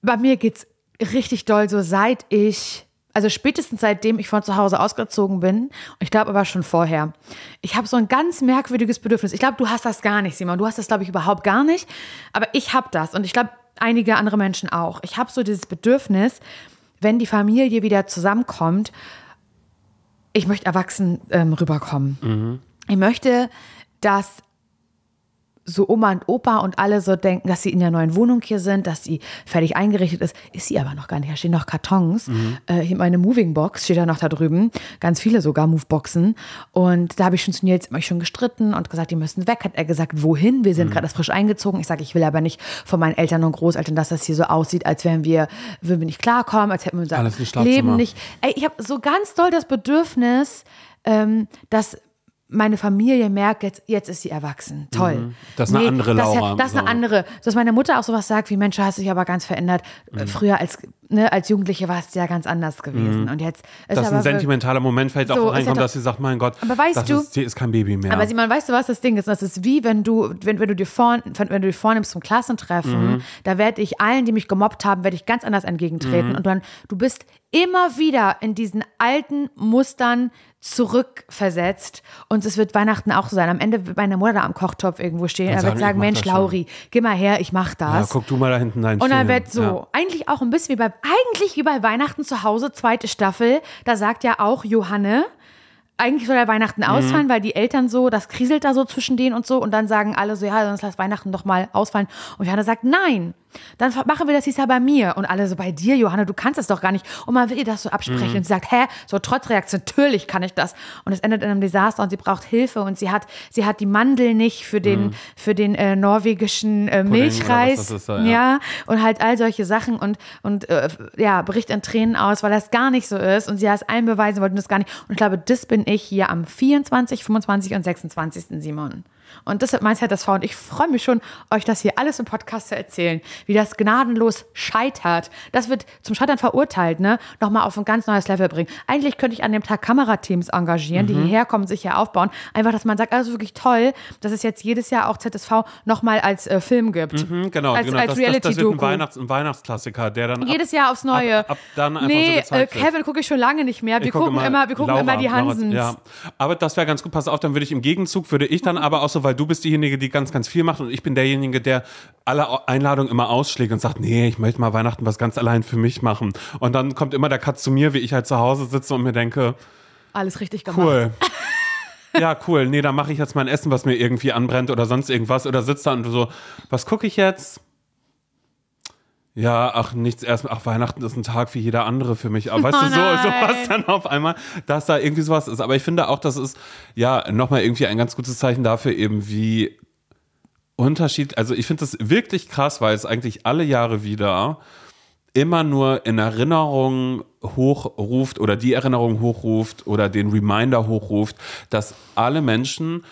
Bei mir geht's richtig doll so, seit ich, also spätestens seitdem ich von zu Hause ausgezogen bin, ich glaube aber schon vorher. Ich habe so ein ganz merkwürdiges Bedürfnis. Ich glaube, du hast das gar nicht, Simon. Du hast das, glaube ich, überhaupt gar nicht. Aber ich habe das und ich glaube, einige andere Menschen auch. Ich habe so dieses Bedürfnis, wenn die Familie wieder zusammenkommt, ich möchte erwachsen ähm, rüberkommen. Ich möchte, dass so Oma und Opa und alle so denken, dass sie in der neuen Wohnung hier sind, dass sie fertig eingerichtet ist. Ist sie aber noch gar nicht. Da stehen noch Kartons. Äh, hier meine Moving Box steht da noch da drüben. Ganz viele sogar Moveboxen. Und da habe ich schon zu Nils immer schon gestritten und gesagt, die müssen weg. Hat er gesagt, wohin? Wir sind gerade erst frisch eingezogen. Ich sage, ich will aber nicht von meinen Eltern und Großeltern, dass das hier so aussieht, als wären wir, würden wir nicht klarkommen, als hätten wir unser Alles. Leben nicht. Ey, ich habe so ganz doll das Bedürfnis, ähm, dass meine Familie merkt, jetzt, jetzt ist sie erwachsen. Toll. Mhm. Das ist eine andere das, Laura, Das ist eine andere. Dass meine Mutter auch sowas sagt, wie Mensch, du hast dich aber ganz verändert. Mhm. Äh, Früher als, ne, als Jugendliche war es ja ganz anders gewesen. Und jetzt ist Mhm. Das ist ein sentimentaler Moment, vielleicht So, auch reinkommt, dass sie sagt, mein Gott, Aber weißt das du- ist, sie ist kein Baby mehr. Aber Simon, weißt du, was das Ding ist? Das ist wie, wenn du, wenn, wenn du dir vor, wenn du dir vornimmst zum Klassentreffen, Mhm. da werde ich allen, die mich gemobbt haben, werde ich ganz anders entgegentreten. Mhm. Und dann, du bist immer wieder in diesen alten Mustern zurückversetzt. Und es wird Weihnachten auch so sein. Am Ende wird meine Mutter da am Kochtopf irgendwo stehen. Er wird sagen, Mensch. Lauri, geh mal her, ich mach ja, das. guck du mal da hinten deinen Und dann wird so, Ja. eigentlich auch ein bisschen wie bei, eigentlich wie bei Weihnachten zu Hause, zweite Staffel, da sagt ja auch Johanne, eigentlich soll ja Mhm. Weihnachten ausfallen, weil die Eltern so, das kriselt da so zwischen denen und so und dann sagen alle so, ja, sonst lass Weihnachten doch mal ausfallen. Und Johanna sagt, nein, dann machen wir das dieses Jahr bei mir. Und alle so, bei dir, Johanna, du kannst das doch gar nicht. Und man will ihr das so absprechen Mhm. und sie sagt, hä, so trotz Reaktion, natürlich kann ich das. Und es endet in einem Desaster und sie braucht Hilfe und sie hat, sie hat die Mandel nicht für den, für den äh, norwegischen äh, Mhm. Milchreis. ist da, ja. ja, und halt all solche Sachen und, und äh, ja, bricht in Tränen aus, weil das gar nicht so ist und sie das allen beweisen wollte und das gar nicht. Und ich glaube, das bin ich hier am 24, 25 und 26. Simon. Und das wird mein ZSV und ich freue mich schon, euch das hier alles im Podcast zu erzählen, wie das gnadenlos scheitert. Das wird zum Scheitern verurteilt, ne? Nochmal auf ein ganz neues Level bringen. Eigentlich könnte ich an dem Tag Kamerateams engagieren, Mhm. die hierher kommen, sich hier aufbauen. Einfach, dass man sagt, also wirklich toll, dass es jetzt jedes Jahr auch ZSV nochmal als äh, Film gibt. Mhm, genau, als, genau. als das, das, das wird ein. Weihnachts-, ein Weihnachtsklassiker, der dann ab, Jedes Jahr aufs Neue. Ab, ab dann einfach nee, so äh. Kevin gucke ich schon lange nicht mehr. Wir gucken immer, wir gucken Laura, immer die Laura, Hansens. ja. Aber das wäre ganz gut. Pass auf, dann würde ich im Gegenzug, würde ich dann aber auch so, weil du bist diejenige, die ganz, ganz viel macht und ich bin derjenige, der alle Einladungen immer ausschlägt und sagt, nee, ich möchte mal Weihnachten was ganz allein für mich machen. Und dann kommt immer der Cut zu mir, wie ich halt zu Hause sitze und mir denke, Alles richtig gemacht. cool. Ja, cool. Nee, dann mache ich jetzt mein Essen, was mir irgendwie anbrennt oder sonst irgendwas. Oder sitze da und so, was gucke ich jetzt? Ja, ach, nichts erst. Ach, Weihnachten ist ein Tag wie jeder andere für mich. Aber weißt Oh du, so, so nein. was dann auf einmal, dass da irgendwie sowas ist. Aber ich finde auch, das ist ja nochmal irgendwie ein ganz gutes Zeichen dafür, eben wie Unterschied. Also ich finde das wirklich krass, weil es eigentlich alle Jahre wieder immer nur in Erinnerung hochruft oder die Erinnerung hochruft oder den Reminder hochruft, dass alle Menschen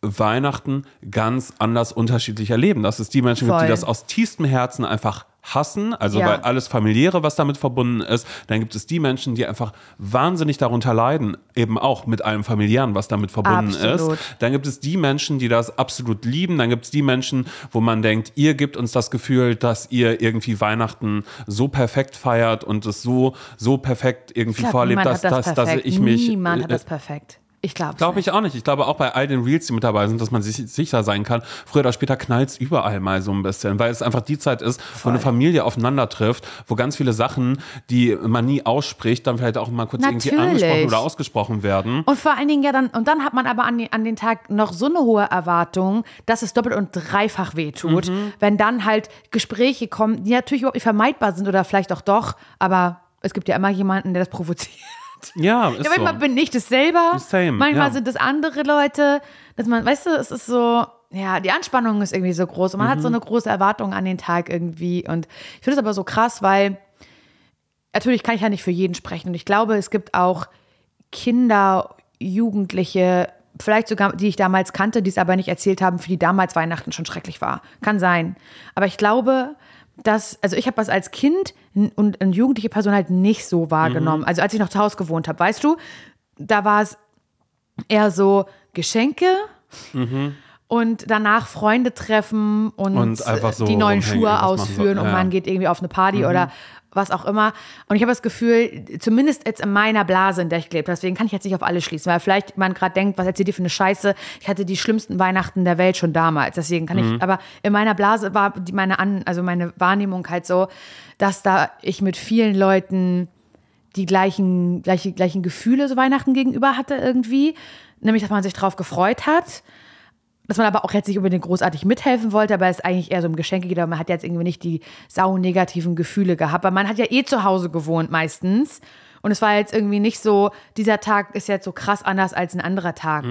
Weihnachten ganz anders unterschiedlich erleben. Dass es die Menschen gibt, Voll. die das aus tiefstem Herzen einfach hassen, also Ja. weil alles familiäre, was damit verbunden ist. Dann gibt es die Menschen, die einfach wahnsinnig darunter leiden, eben auch mit allem familiären, was damit verbunden Absolut. ist. Dann gibt es die Menschen, die das absolut lieben. Dann gibt es die Menschen, wo man denkt, ihr gebt uns das Gefühl, dass ihr irgendwie Weihnachten so perfekt feiert und es so so perfekt irgendwie glaub, vorlebt, dass, das dass, dass ich mich Niemand hat äh, das perfekt. Ich glaube Glaube ich auch nicht. Ich glaube auch bei all den Reels, die mit dabei sind, dass man sich sicher sein kann. Früher oder später knallt es überall mal so ein bisschen, weil es einfach die Zeit ist, wo eine Familie aufeinander trifft, wo ganz viele Sachen, die man nie ausspricht, dann vielleicht auch mal kurz irgendwie Natürlich. angesprochen oder ausgesprochen werden. Und vor allen Dingen ja dann, und dann hat man aber an den, an den Tag noch so eine hohe Erwartung, dass es doppelt und dreifach wehtut, Mhm. wenn dann halt Gespräche kommen, die natürlich überhaupt nicht vermeidbar sind oder vielleicht auch doch, aber es gibt ja immer jemanden, der das provoziert. Ja, ist Ja, manchmal so. bin ich das selber, Same, manchmal ja. sind das andere Leute, dass man, weißt du, es ist so, ja, die Anspannung ist irgendwie so groß und man Mhm. hat so eine große Erwartung an den Tag irgendwie und ich finde es aber so krass, weil natürlich kann ich ja nicht für jeden sprechen und ich glaube, es gibt auch Kinder, Jugendliche, vielleicht sogar, die ich damals kannte, die es aber nicht erzählt haben, für die damals Weihnachten schon schrecklich war. Kann sein. Aber ich glaube, dass, also ich habe das als Kind und eine jugendliche Person halt nicht so wahrgenommen. Also als ich noch zu Hause gewohnt habe, weißt du, da war es eher so Geschenke. Und danach Freunde treffen und, Und so die neuen Schuhe ausführen Ja, und man geht irgendwie auf eine Party oder was auch immer. Und ich habe das Gefühl, zumindest jetzt in meiner Blase, in der ich gelebt habe, deswegen kann ich jetzt nicht auf alle schließen, weil vielleicht man gerade denkt, was erzählt ihr für eine Scheiße? Ich hatte die schlimmsten Weihnachten der Welt schon damals. Deswegen kann Mhm. ich, aber in meiner Blase war die meine An, also meine Wahrnehmung halt so, dass da ich mit vielen Leuten die gleichen, gleiche, gleichen Gefühle so Weihnachten gegenüber hatte irgendwie. Nämlich, dass man sich drauf gefreut hat. Dass man aber auch jetzt nicht unbedingt großartig mithelfen wollte, aber es eigentlich eher so um Geschenke geht, aber man hat jetzt irgendwie nicht die sau negativen Gefühle gehabt. Weil man hat ja eh zu Hause gewohnt meistens. Und es war jetzt irgendwie nicht so, dieser Tag ist jetzt so krass anders als ein anderer Tag.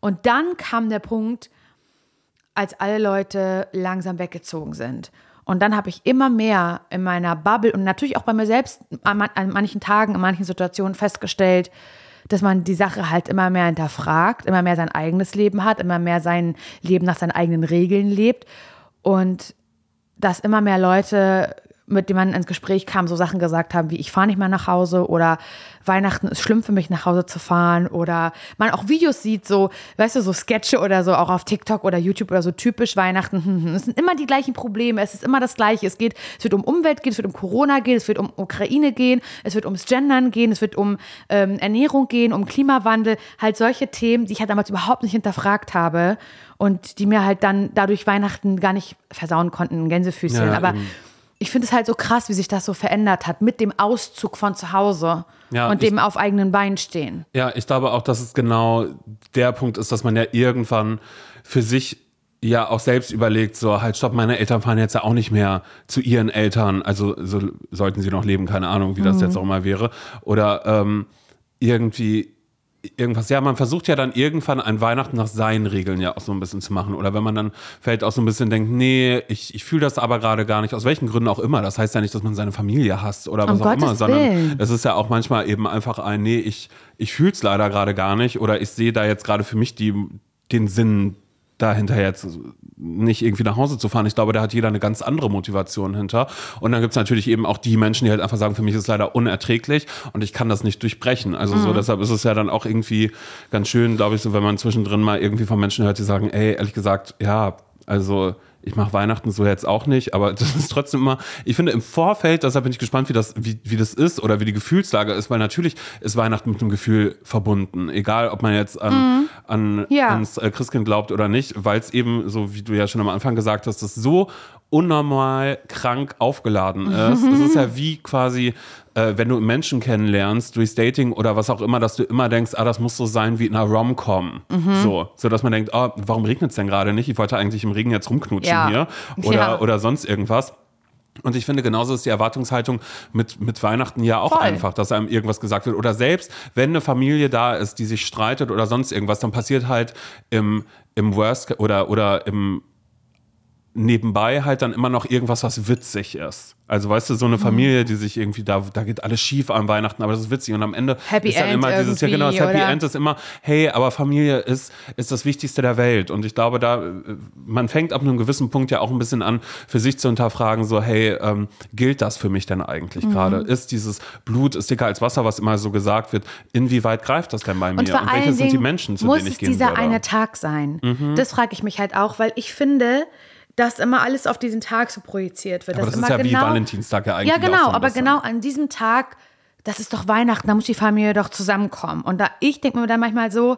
Und dann kam der Punkt, als alle Leute langsam weggezogen sind. Und dann habe ich immer mehr in meiner Bubble und natürlich auch bei mir selbst an, man- an manchen Tagen, in manchen Situationen festgestellt, dass man die Sache halt immer mehr hinterfragt, immer mehr sein eigenes Leben hat, immer mehr sein Leben nach seinen eigenen Regeln lebt und dass immer mehr Leute, mit denen man ins Gespräch kam, so Sachen gesagt haben, wie ich fahre nicht mehr nach Hause oder Weihnachten ist schlimm für mich nach Hause zu fahren oder man auch Videos sieht, so, weißt du, so Sketche oder so, auch auf TikTok oder YouTube oder so typisch Weihnachten. hm, hm. Es sind immer die gleichen Probleme, es ist immer das Gleiche. Es geht, es wird um Umwelt gehen, es wird um Corona gehen, es wird um Ukraine gehen, es wird ums Gendern gehen, es wird um ähm, Ernährung gehen, um Klimawandel, halt solche Themen, die ich halt damals überhaupt nicht hinterfragt habe und die mir halt dann dadurch Weihnachten gar nicht versauen konnten, Gänsefüßchen. Ja, Aber eben. Ich finde es halt so krass, wie sich das so verändert hat mit dem Auszug von zu Hause Ja, und ich- dem auf eigenen Beinen stehen. Ja, ich glaube auch, dass es genau der Punkt ist, dass man ja irgendwann für sich ja auch selbst überlegt, so halt, stopp, meine Eltern fahren jetzt ja auch nicht mehr zu ihren Eltern, also so sollten sie noch leben, keine Ahnung, wie das jetzt auch mal wäre. Oder ähm, irgendwie irgendwas, ja, man versucht ja dann irgendwann ein Weihnachten nach seinen Regeln ja auch so ein bisschen zu machen. Oder wenn man dann vielleicht auch so ein bisschen denkt, nee, ich, ich fühle das aber gerade gar nicht, aus welchen Gründen auch immer. Das heißt ja nicht, dass man seine Familie hasst oder was Um auch immer, Gottes sondern Willen. es ist ja auch manchmal eben einfach ein, nee, ich, ich fühle es leider gerade gar nicht oder ich sehe da jetzt gerade für mich die, den Sinn dahinter jetzt nicht irgendwie nach Hause zu fahren. Ich glaube, da hat jeder eine ganz andere Motivation hinter. Und dann gibt es natürlich eben auch die Menschen, die halt einfach sagen, für mich ist es leider unerträglich und ich kann das nicht durchbrechen. Also so, deshalb ist es ja dann auch irgendwie ganz schön, glaube ich, so, wenn man zwischendrin mal irgendwie von Menschen hört, die sagen, ey, ehrlich gesagt, ja, also ich mache Weihnachten so jetzt auch nicht, aber das ist trotzdem immer, ich finde im Vorfeld, deshalb bin ich gespannt, wie das, wie, wie das ist oder wie die Gefühlslage ist, weil natürlich ist Weihnachten mit einem Gefühl verbunden. Egal, ob man jetzt an, an, Ja. ans äh, Christkind glaubt oder nicht, weil es eben, so wie du ja schon am Anfang gesagt hast, das so unnormal krank aufgeladen ist. Es ist ja wie quasi, äh, wenn du Menschen kennenlernst, durchs Dating oder was auch immer, dass du immer denkst, ah, das muss so sein wie in einer Rom-Com. So, so dass man denkt, ah, warum regnet es denn gerade nicht? Ich wollte eigentlich im Regen jetzt rumknutschen Ja. hier oder, Ja. oder sonst irgendwas. Und ich finde, genauso ist die Erwartungshaltung mit, mit Weihnachten ja auch Voll. einfach, dass einem irgendwas gesagt wird. Oder selbst, wenn eine Familie da ist, die sich streitet oder sonst irgendwas, dann passiert halt im, im Worst oder, oder im nebenbei halt dann immer noch irgendwas, was witzig ist. Also weißt du, so eine Familie, die sich irgendwie da, da geht alles schief an Weihnachten, aber das ist witzig. Und am Ende Happy ist dann End immer dieses, ja genau, das Happy oder? End ist immer, hey, aber Familie ist, ist das Wichtigste der Welt. Und ich glaube, da, äh, man fängt ab einem gewissen Punkt ja auch ein bisschen an, für sich zu hinterfragen, so, hey, ähm, gilt das für mich denn eigentlich Mhm. gerade? Ist dieses Blut ist dicker als Wasser, was immer so gesagt wird, inwieweit greift das denn bei mir? Und vor welche allen sind die Dingen Menschen, zu muss denen ich gehen dieser würde? eine Tag sein. Mhm. Das frage ich mich halt auch, weil ich finde, dass immer alles auf diesen Tag so projiziert wird. aber dass das ist ja genau, wie Valentinstag ja eigentlich Ja, genau, aber genau an diesem Tag, das ist doch Weihnachten, da muss die Familie doch zusammenkommen. Und da ich denke mir dann manchmal so,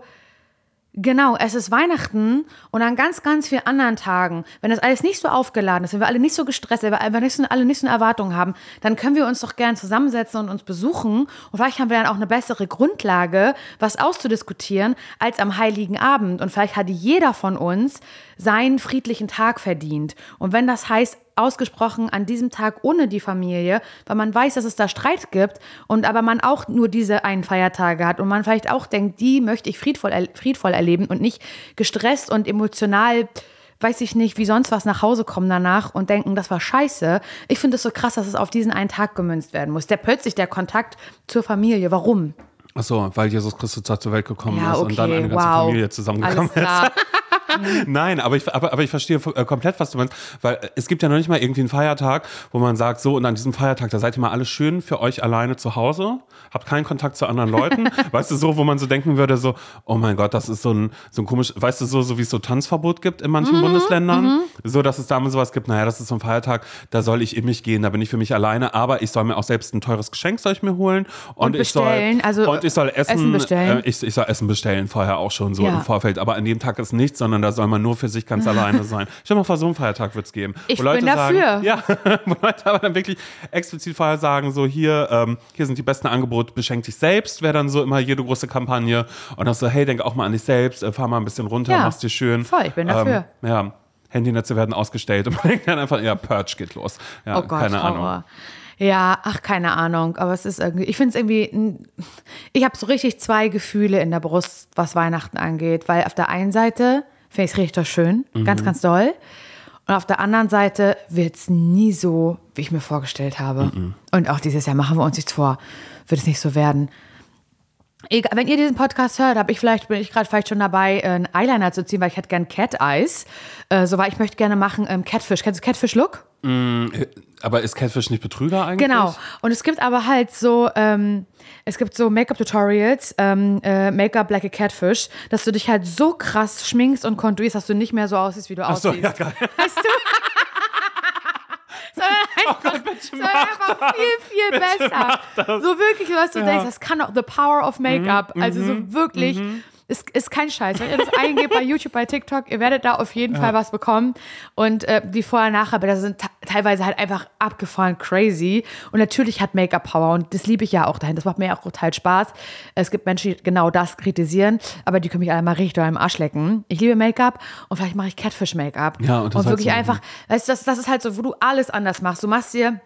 Genau, es ist Weihnachten und an ganz, ganz vielen anderen Tagen, wenn das alles nicht so aufgeladen ist, wenn wir alle nicht so gestresst sind, wenn wir nicht so, alle nicht so eine Erwartung haben, dann können wir uns doch gern zusammensetzen und uns besuchen und vielleicht haben wir dann auch eine bessere Grundlage, was auszudiskutieren, als am Heiligen Abend. Und vielleicht hat jeder von uns seinen friedlichen Tag verdient. Und wenn das heißt, ausgesprochen an diesem Tag ohne die Familie, weil man weiß, dass es da Streit gibt und aber man auch nur diese einen Feiertage hat und man vielleicht auch denkt, die möchte ich friedvoll, er- friedvoll erleben und nicht gestresst und emotional weiß ich nicht, wie sonst was nach Hause kommen danach und denken, das war scheiße. Ich finde es so krass, dass es auf diesen einen Tag gemünzt werden muss. Der plötzlich der Kontakt zur Familie. Warum? Ach so, weil Jesus Christus zur Welt gekommen Ja, ist und dann okay, eine ganze wow. Familie zusammengekommen klar. Nein, aber ich, aber, aber ich verstehe äh, komplett, was du meinst, weil äh, es gibt ja noch nicht mal irgendwie einen Feiertag, wo man sagt, so und an diesem Feiertag, da seid ihr mal alle schön für euch alleine zu Hause, habt keinen Kontakt zu anderen Leuten, weißt du, so, wo man so denken würde, so, oh mein Gott, das ist so ein, so ein komisch, weißt du, so, so wie es so Tanzverbot gibt in manchen Bundesländern, so, dass es da immer sowas gibt, naja, das ist so ein Feiertag, da soll ich in mich gehen, da bin ich für mich alleine, aber ich soll mir auch selbst ein teures Geschenk soll ich mir holen und, Und ich soll, also, und ich soll essen, Essen bestellen. Äh, ich, ich soll Essen bestellen, vorher auch schon so Ja. im Vorfeld. Aber an dem Tag ist nichts, sondern da soll man nur für sich ganz alleine sein. Stell mal vor, so einen Feiertag wird es geben. Ich wo Leute bin dafür. Sagen, ja, wo Leute aber dann wirklich explizit vorher sagen, so hier, ähm, hier sind die besten Angebote, beschenk dich selbst, wäre dann so immer jede große Kampagne. Und dann so, hey, denk auch mal an dich selbst, äh, fahr mal ein bisschen runter, Ja. mach's dir schön. Voll, ich bin dafür. Ähm, ja. Handynetze werden ausgestellt und man denkt dann einfach, ja, Purge geht los. Ja, Oh Gott, keine Ahnung. Horror. Ja, ach, keine Ahnung. Aber es ist irgendwie, ich finde es irgendwie, ich habe so richtig zwei Gefühle in der Brust, was Weihnachten angeht. Weil auf der einen Seite finde ich es richtig schön, Mhm. ganz, ganz doll. Und auf der anderen Seite wird es nie so, wie ich mir vorgestellt habe. Mhm. Und auch dieses Jahr machen wir uns nichts vor, wird es nicht so werden. Egal, wenn ihr diesen Podcast hört, habe ich vielleicht, bin ich gerade vielleicht schon dabei, äh, einen Eyeliner zu ziehen, weil ich hätte gern Cat Eyes. Äh, so, weil ich möchte gerne machen ähm, Catfish. Kennst du Catfish Look? Aber ist Catfish nicht Betrüger eigentlich? Genau. Und es gibt aber halt so, ähm, es gibt so Make-up-Tutorials, ähm, äh, Make-up like a Catfish, dass du dich halt so krass schminkst und konturierst, dass du nicht mehr so aussiehst, wie du Ach so, aussiehst. ja, geil. Weißt du? sondern einfach, sondern einfach viel, viel besser. So wirklich, was du denkst, das kann auch the power of Make-up. Mhm, also so wirklich. Ist, ist kein Scheiß. Wenn ihr das eingebt bei YouTube, bei TikTok, ihr werdet da auf jeden Fall was bekommen. Und äh, die Vorher-Nachher-Bilder sind te- teilweise halt einfach abgefahren crazy. Und natürlich hat Make-up Power. Und das liebe ich ja auch dahin. Das macht mir ja auch total Spaß. Es gibt Menschen, die genau das kritisieren, aber die können mich alle mal richtig im Arsch lecken. Ich liebe Make-up und vielleicht mache ich Catfish-Make-up. Ja, und das halt wirklich einfach, weißt du, das, das ist halt so, wo du alles anders machst. Du machst dir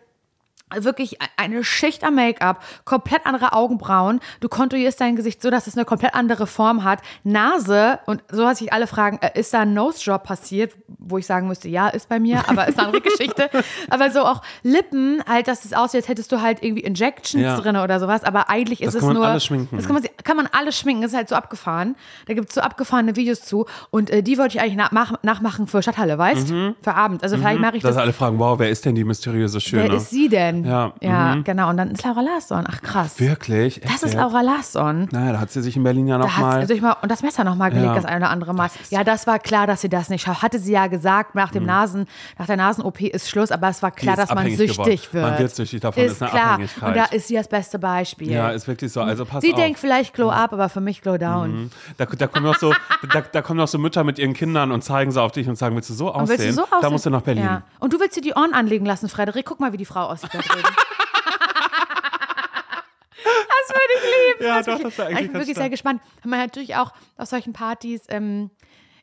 wirklich eine Schicht am Make-up, komplett andere Augenbrauen. Du konturierst dein Gesicht so, dass es eine komplett andere Form hat. Nase, und so was sich alle fragen, äh, ist da ein Nose-Job passiert? Wo ich sagen müsste, ja, ist bei mir, aber ist eine andere Geschichte. Aber so auch Lippen, halt, dass es aussieht, als hättest du halt irgendwie Injections Ja. drin oder sowas. Aber eigentlich ist Das es kann man nur. alles schminken. Das kann man, kann man alles schminken. Das ist halt so abgefahren. Da gibt es so abgefahrene Videos zu. Und äh, die wollte ich eigentlich nachmach, nachmachen für Stadthalle, weißt? Für Abend. Also vielleicht mache ich Dass das. alle fragen, wow, wer ist denn die mysteriöse Schöne? Wer ist sie denn? Ja, ja genau. Und dann ist Laura Larsson. Ach krass. Wirklich? Das Echt ist jetzt? Laura Larsson. Naja, da hat sie sich in Berlin ja nochmal. sie sich mal und das Messer noch mal gelegt, Ja. das eine oder andere Mal. Ja, das war klar, dass sie das nicht schafft. Hatte sie ja gesagt, nach dem Nasen, nach der Nasen-OP ist Schluss, aber es war klar, Mhm. ist dass man süchtig geworden. Man wird. wird süchtig davon, ist eine klar. Abhängigkeit. Und da ist sie das beste Beispiel. ja, ist wirklich so. Also pass sie auf. Mhm. denkt vielleicht Glow up, aber für mich Glow down. da, da, kommen noch so, da, da kommen noch so Mütter mit ihren Kindern und zeigen so auf dich und sagen, willst du so aussehen? Und willst du so aussehen? Da musst du nach Berlin. Ja. Und du willst dir die Ohren anlegen lassen, Frederik. Guck mal, wie die Frau aussieht drüben. das würde ich lieben. Ja, das doch, das war ich, eigentlich ich bin wirklich stark. sehr gespannt. Man hat natürlich auch auf solchen Partys, ähm,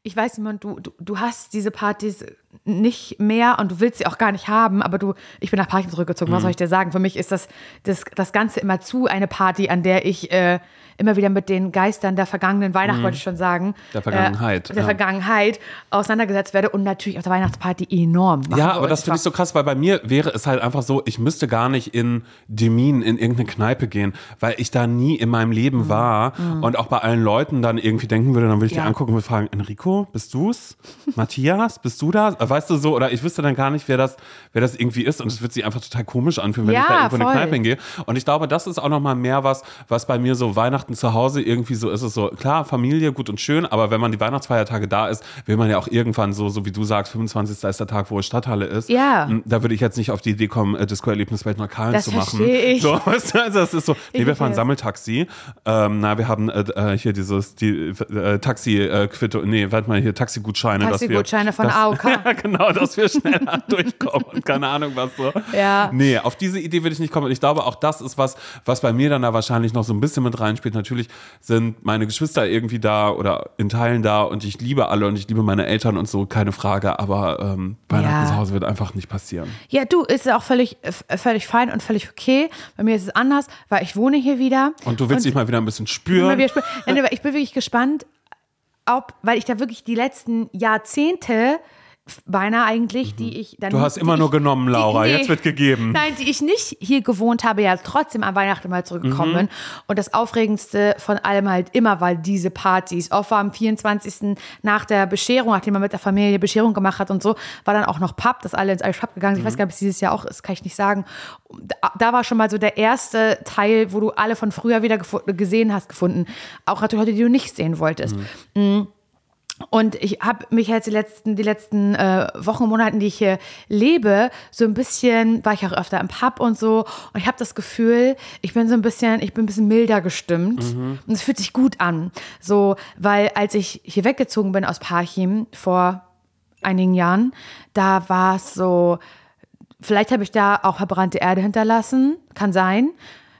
ich weiß nicht, du, du, du hast diese Partys nicht mehr und du willst sie auch gar nicht haben, aber du, ich bin nach Parchim zurückgezogen. Was soll ich dir sagen? Für mich ist das, das, das Ganze immer zu eine Party, an der ich äh, immer wieder mit den Geistern der vergangenen Weihnacht, wollte ich schon sagen. Der Vergangenheit, Äh, der ja. Vergangenheit auseinandergesetzt werde und natürlich auf der Weihnachtsparty enorm. Ja, aber das finde ich so krass, weil bei mir wäre es halt einfach so, ich müsste gar nicht in Demin in irgendeine Kneipe gehen, weil ich da nie in meinem Leben Mhm. war und auch bei allen Leuten dann irgendwie denken würde, dann würde ich Ja. die angucken und würde fragen, Enrico, bist du's? Matthias, bist du da? Weißt du so, oder ich wüsste dann gar nicht, wer das, wer das irgendwie ist und es wird sich einfach total komisch anfühlen, wenn Ja, ich da irgendwo in eine voll. Kneipe hingehe. Und ich glaube, das ist auch nochmal mehr was, was bei mir so Weihnachten zu Hause irgendwie so ist. Es so, klar, Familie, gut und schön, aber wenn man die Weihnachtsfeiertage da ist, will man ja auch irgendwann so, so wie du sagst, 25. ist der Tag, wo Stadthalle ist. Ja. Mm, Da würde ich jetzt nicht auf die Idee kommen, äh, Disco-Erlebnis bei Das zu machen. ich. So, weißt du, also das ist so, nee, Ich wir fahren. Sammeltaxi. Ähm, na, wir haben äh, äh, hier dieses, die äh, Taxi-Quitte, nee, warte mal, hier Taxigutscheine. Taxigutscheine von AOK. Ja, genau, dass wir schneller durchkommen und keine Ahnung was so. Ja. Nee, auf diese Idee würde ich nicht kommen. Und ich glaube, auch das ist was, was bei mir dann da wahrscheinlich noch so ein bisschen mit reinspielt. Natürlich sind meine Geschwister irgendwie da oder in Teilen da und ich liebe alle und ich liebe meine Eltern und so, keine Frage. Aber ähm, Weihnachten Ja. zu Hause wird einfach nicht passieren. Ja, du, ist auch völlig, äh, völlig fein und völlig okay. Bei mir ist es anders, weil ich wohne hier wieder. Und du willst dich mal wieder ein bisschen spüren. ich bin wirklich gespannt, ob, weil ich da wirklich die letzten Jahrzehnte beinahe eigentlich, die ich dann. Mhm. Du hast immer ich, nur genommen, Laura. die- nee. Jetzt wird gegeben. Nein, die ich nicht hier gewohnt habe, ja trotzdem an Weihnachten mal zurückgekommen Mhm. bin. Und das Aufregendste von allem halt immer war diese Partys. Oft war am 24. nach der Bescherung, nachdem man mit der Familie Bescherung gemacht hat und so, war dann auch noch Pub, dass alle ins Irish Pub gegangen sind. Ich weiß Mhm. gar nicht, ob es dieses Jahr auch ist, kann ich nicht sagen. Da, da war schon mal so der erste Teil, wo du alle von früher wieder gesehen hast, gefunden. Auch natürlich Leute, die du nicht sehen wolltest. Mhm. Und ich habe mich jetzt die letzten, die letzten äh, Wochen und Monaten, die ich hier lebe, so ein bisschen, war ich auch öfter im Pub und so. Und ich habe das Gefühl, ich bin so ein bisschen, ich bin ein bisschen milder gestimmt. Und es fühlt sich gut an. So, weil als ich hier weggezogen bin aus Parchim vor einigen Jahren, da war es so, vielleicht habe ich da auch verbrannte Erde hinterlassen. Kann sein.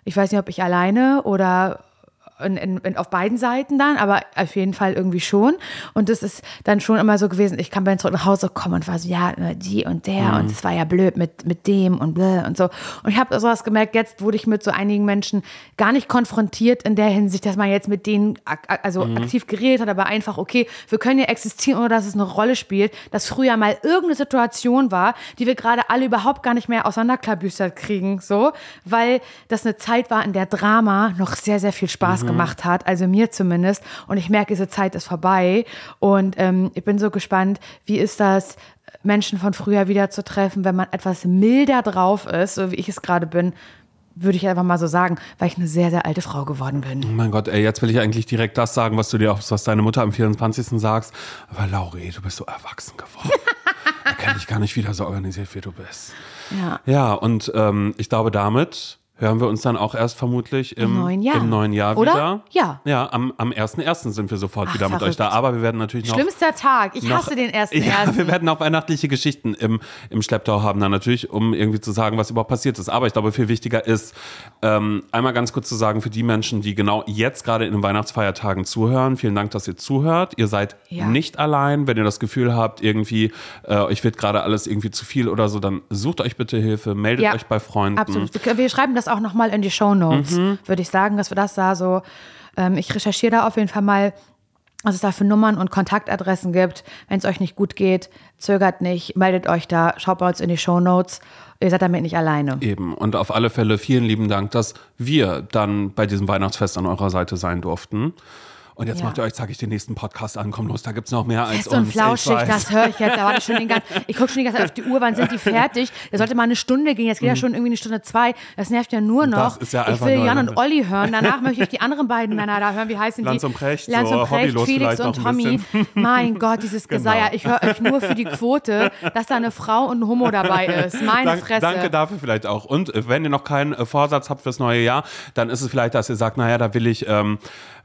Ich weiß nicht, ob ich alleine oder in, in, in, auf beiden Seiten dann, aber auf jeden Fall irgendwie schon. Und das ist dann schon immer so gewesen, ich kam dann zurück nach Hause kommen und war so, ja, die und der und es war ja blöd mit, mit dem und bläh und so. Und ich habe sowas gemerkt, jetzt wurde ich mit so einigen Menschen gar nicht konfrontiert in der Hinsicht, dass man jetzt mit denen ak also aktiv geredet hat, aber einfach, okay, wir können ja existieren, ohne dass es eine Rolle spielt, dass früher mal irgendeine Situation war, die wir gerade alle überhaupt gar nicht mehr auseinanderklabüstert kriegen, so, weil das eine Zeit war, in der Drama noch sehr, sehr viel Spaß gemacht hat, also mir zumindest. Und ich merke, diese Zeit ist vorbei. Und ähm, ich bin so gespannt, wie ist das, Menschen von früher wieder zu treffen, wenn man etwas milder drauf ist, so wie ich es gerade bin, würde ich einfach mal so sagen, weil ich eine sehr, sehr alte Frau geworden bin. Oh mein Gott, ey, jetzt will ich eigentlich direkt das sagen, was du dir auch, was deine Mutter am 24. sagst. Aber Lauri, du bist so erwachsen geworden. da kann ich gar nicht wieder so organisiert, wie du bist. Ja. Ja, und ähm, ich glaube, damit hören wir uns dann auch erst vermutlich im, Im neuen Jahr. im neuen Jahr Oder? wieder. Ja. Ja, am, am 1.1. sind wir sofort Ach, wieder mit euch verrückt. da. Aber wir werden natürlich noch. Schlimmster Tag. Ich noch- hasse den ersten Ja, ersten. wir werden auch weihnachtliche Geschichten im, im Schlepptau haben, dann natürlich, um irgendwie zu sagen, was überhaupt passiert ist. Aber ich glaube, viel wichtiger ist, ähm, einmal ganz kurz zu sagen, für die Menschen, die genau jetzt gerade in den Weihnachtsfeiertagen zuhören, vielen Dank, dass ihr zuhört. Ihr seid Ja. nicht allein. Wenn ihr das Gefühl habt, irgendwie, äh, euch wird gerade alles irgendwie zu viel oder so, dann sucht euch bitte Hilfe, meldet Ja, euch bei Freunden. Absolut. Wir, wir schreiben das auch nochmal in die Show Notes, Mhm. würde ich sagen, dass wir das da so. Ähm, ich recherchiere da auf jeden Fall mal, was es da für Nummern und Kontaktadressen gibt. Wenn es euch nicht gut geht, zögert nicht, meldet euch da, schaut bei uns in die Show Notes. Ihr seid damit nicht alleine. Eben. Und auf alle Fälle vielen lieben Dank, dass wir dann bei diesem Weihnachtsfest an eurer Seite sein durften. Und jetzt Ja. macht ihr euch, sage ich, den nächsten Podcast an. Komm los, da gibt's noch mehr als Fest und uns. flauschig, ich weiß. das höre ich jetzt. Da ich schon den ganzen, ich gucke schon die ganze Zeit auf die Uhr, wann sind die fertig? Da sollte mal eine Stunde gehen, jetzt geht ja schon irgendwie eine Stunde zwei. Das nervt ja nur noch. Mhm. Das ist ja ich einfach will nur- Jan und Olli hören, danach möchte ich die anderen beiden Männer da hören. Wie heißen Lanz die? und Precht, Lanz so und Precht, hobbylos Felix und Tommy. Mein Gott, dieses Geseier. Ich höre euch nur für die Quote, dass da eine Frau und ein Homo dabei ist. Meine Dank, Fresse. danke dafür vielleicht auch. Und wenn ihr noch keinen äh, Vorsatz habt fürs neue Jahr, dann ist es vielleicht, dass ihr sagt, naja, da will ich ähm,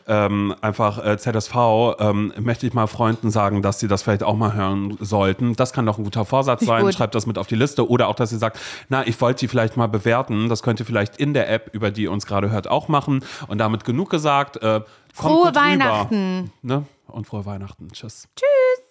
ähm, einfach äh, ZSV, ähm, möchte ich mal Freunden sagen, dass sie das vielleicht auch mal hören sollten. Das kann doch ein guter Vorsatz ich sein. gut. Schreibt das mit auf die Liste. Oder auch, dass ihr sagt, na, ich wollte die vielleicht mal bewerten. Das könnt ihr vielleicht in der App, über die ihr uns gerade hört, auch machen. Und damit genug gesagt. Äh, Frohe. Weihnachten. Ne? Und frohe Weihnachten. Tschüss. Tschüss.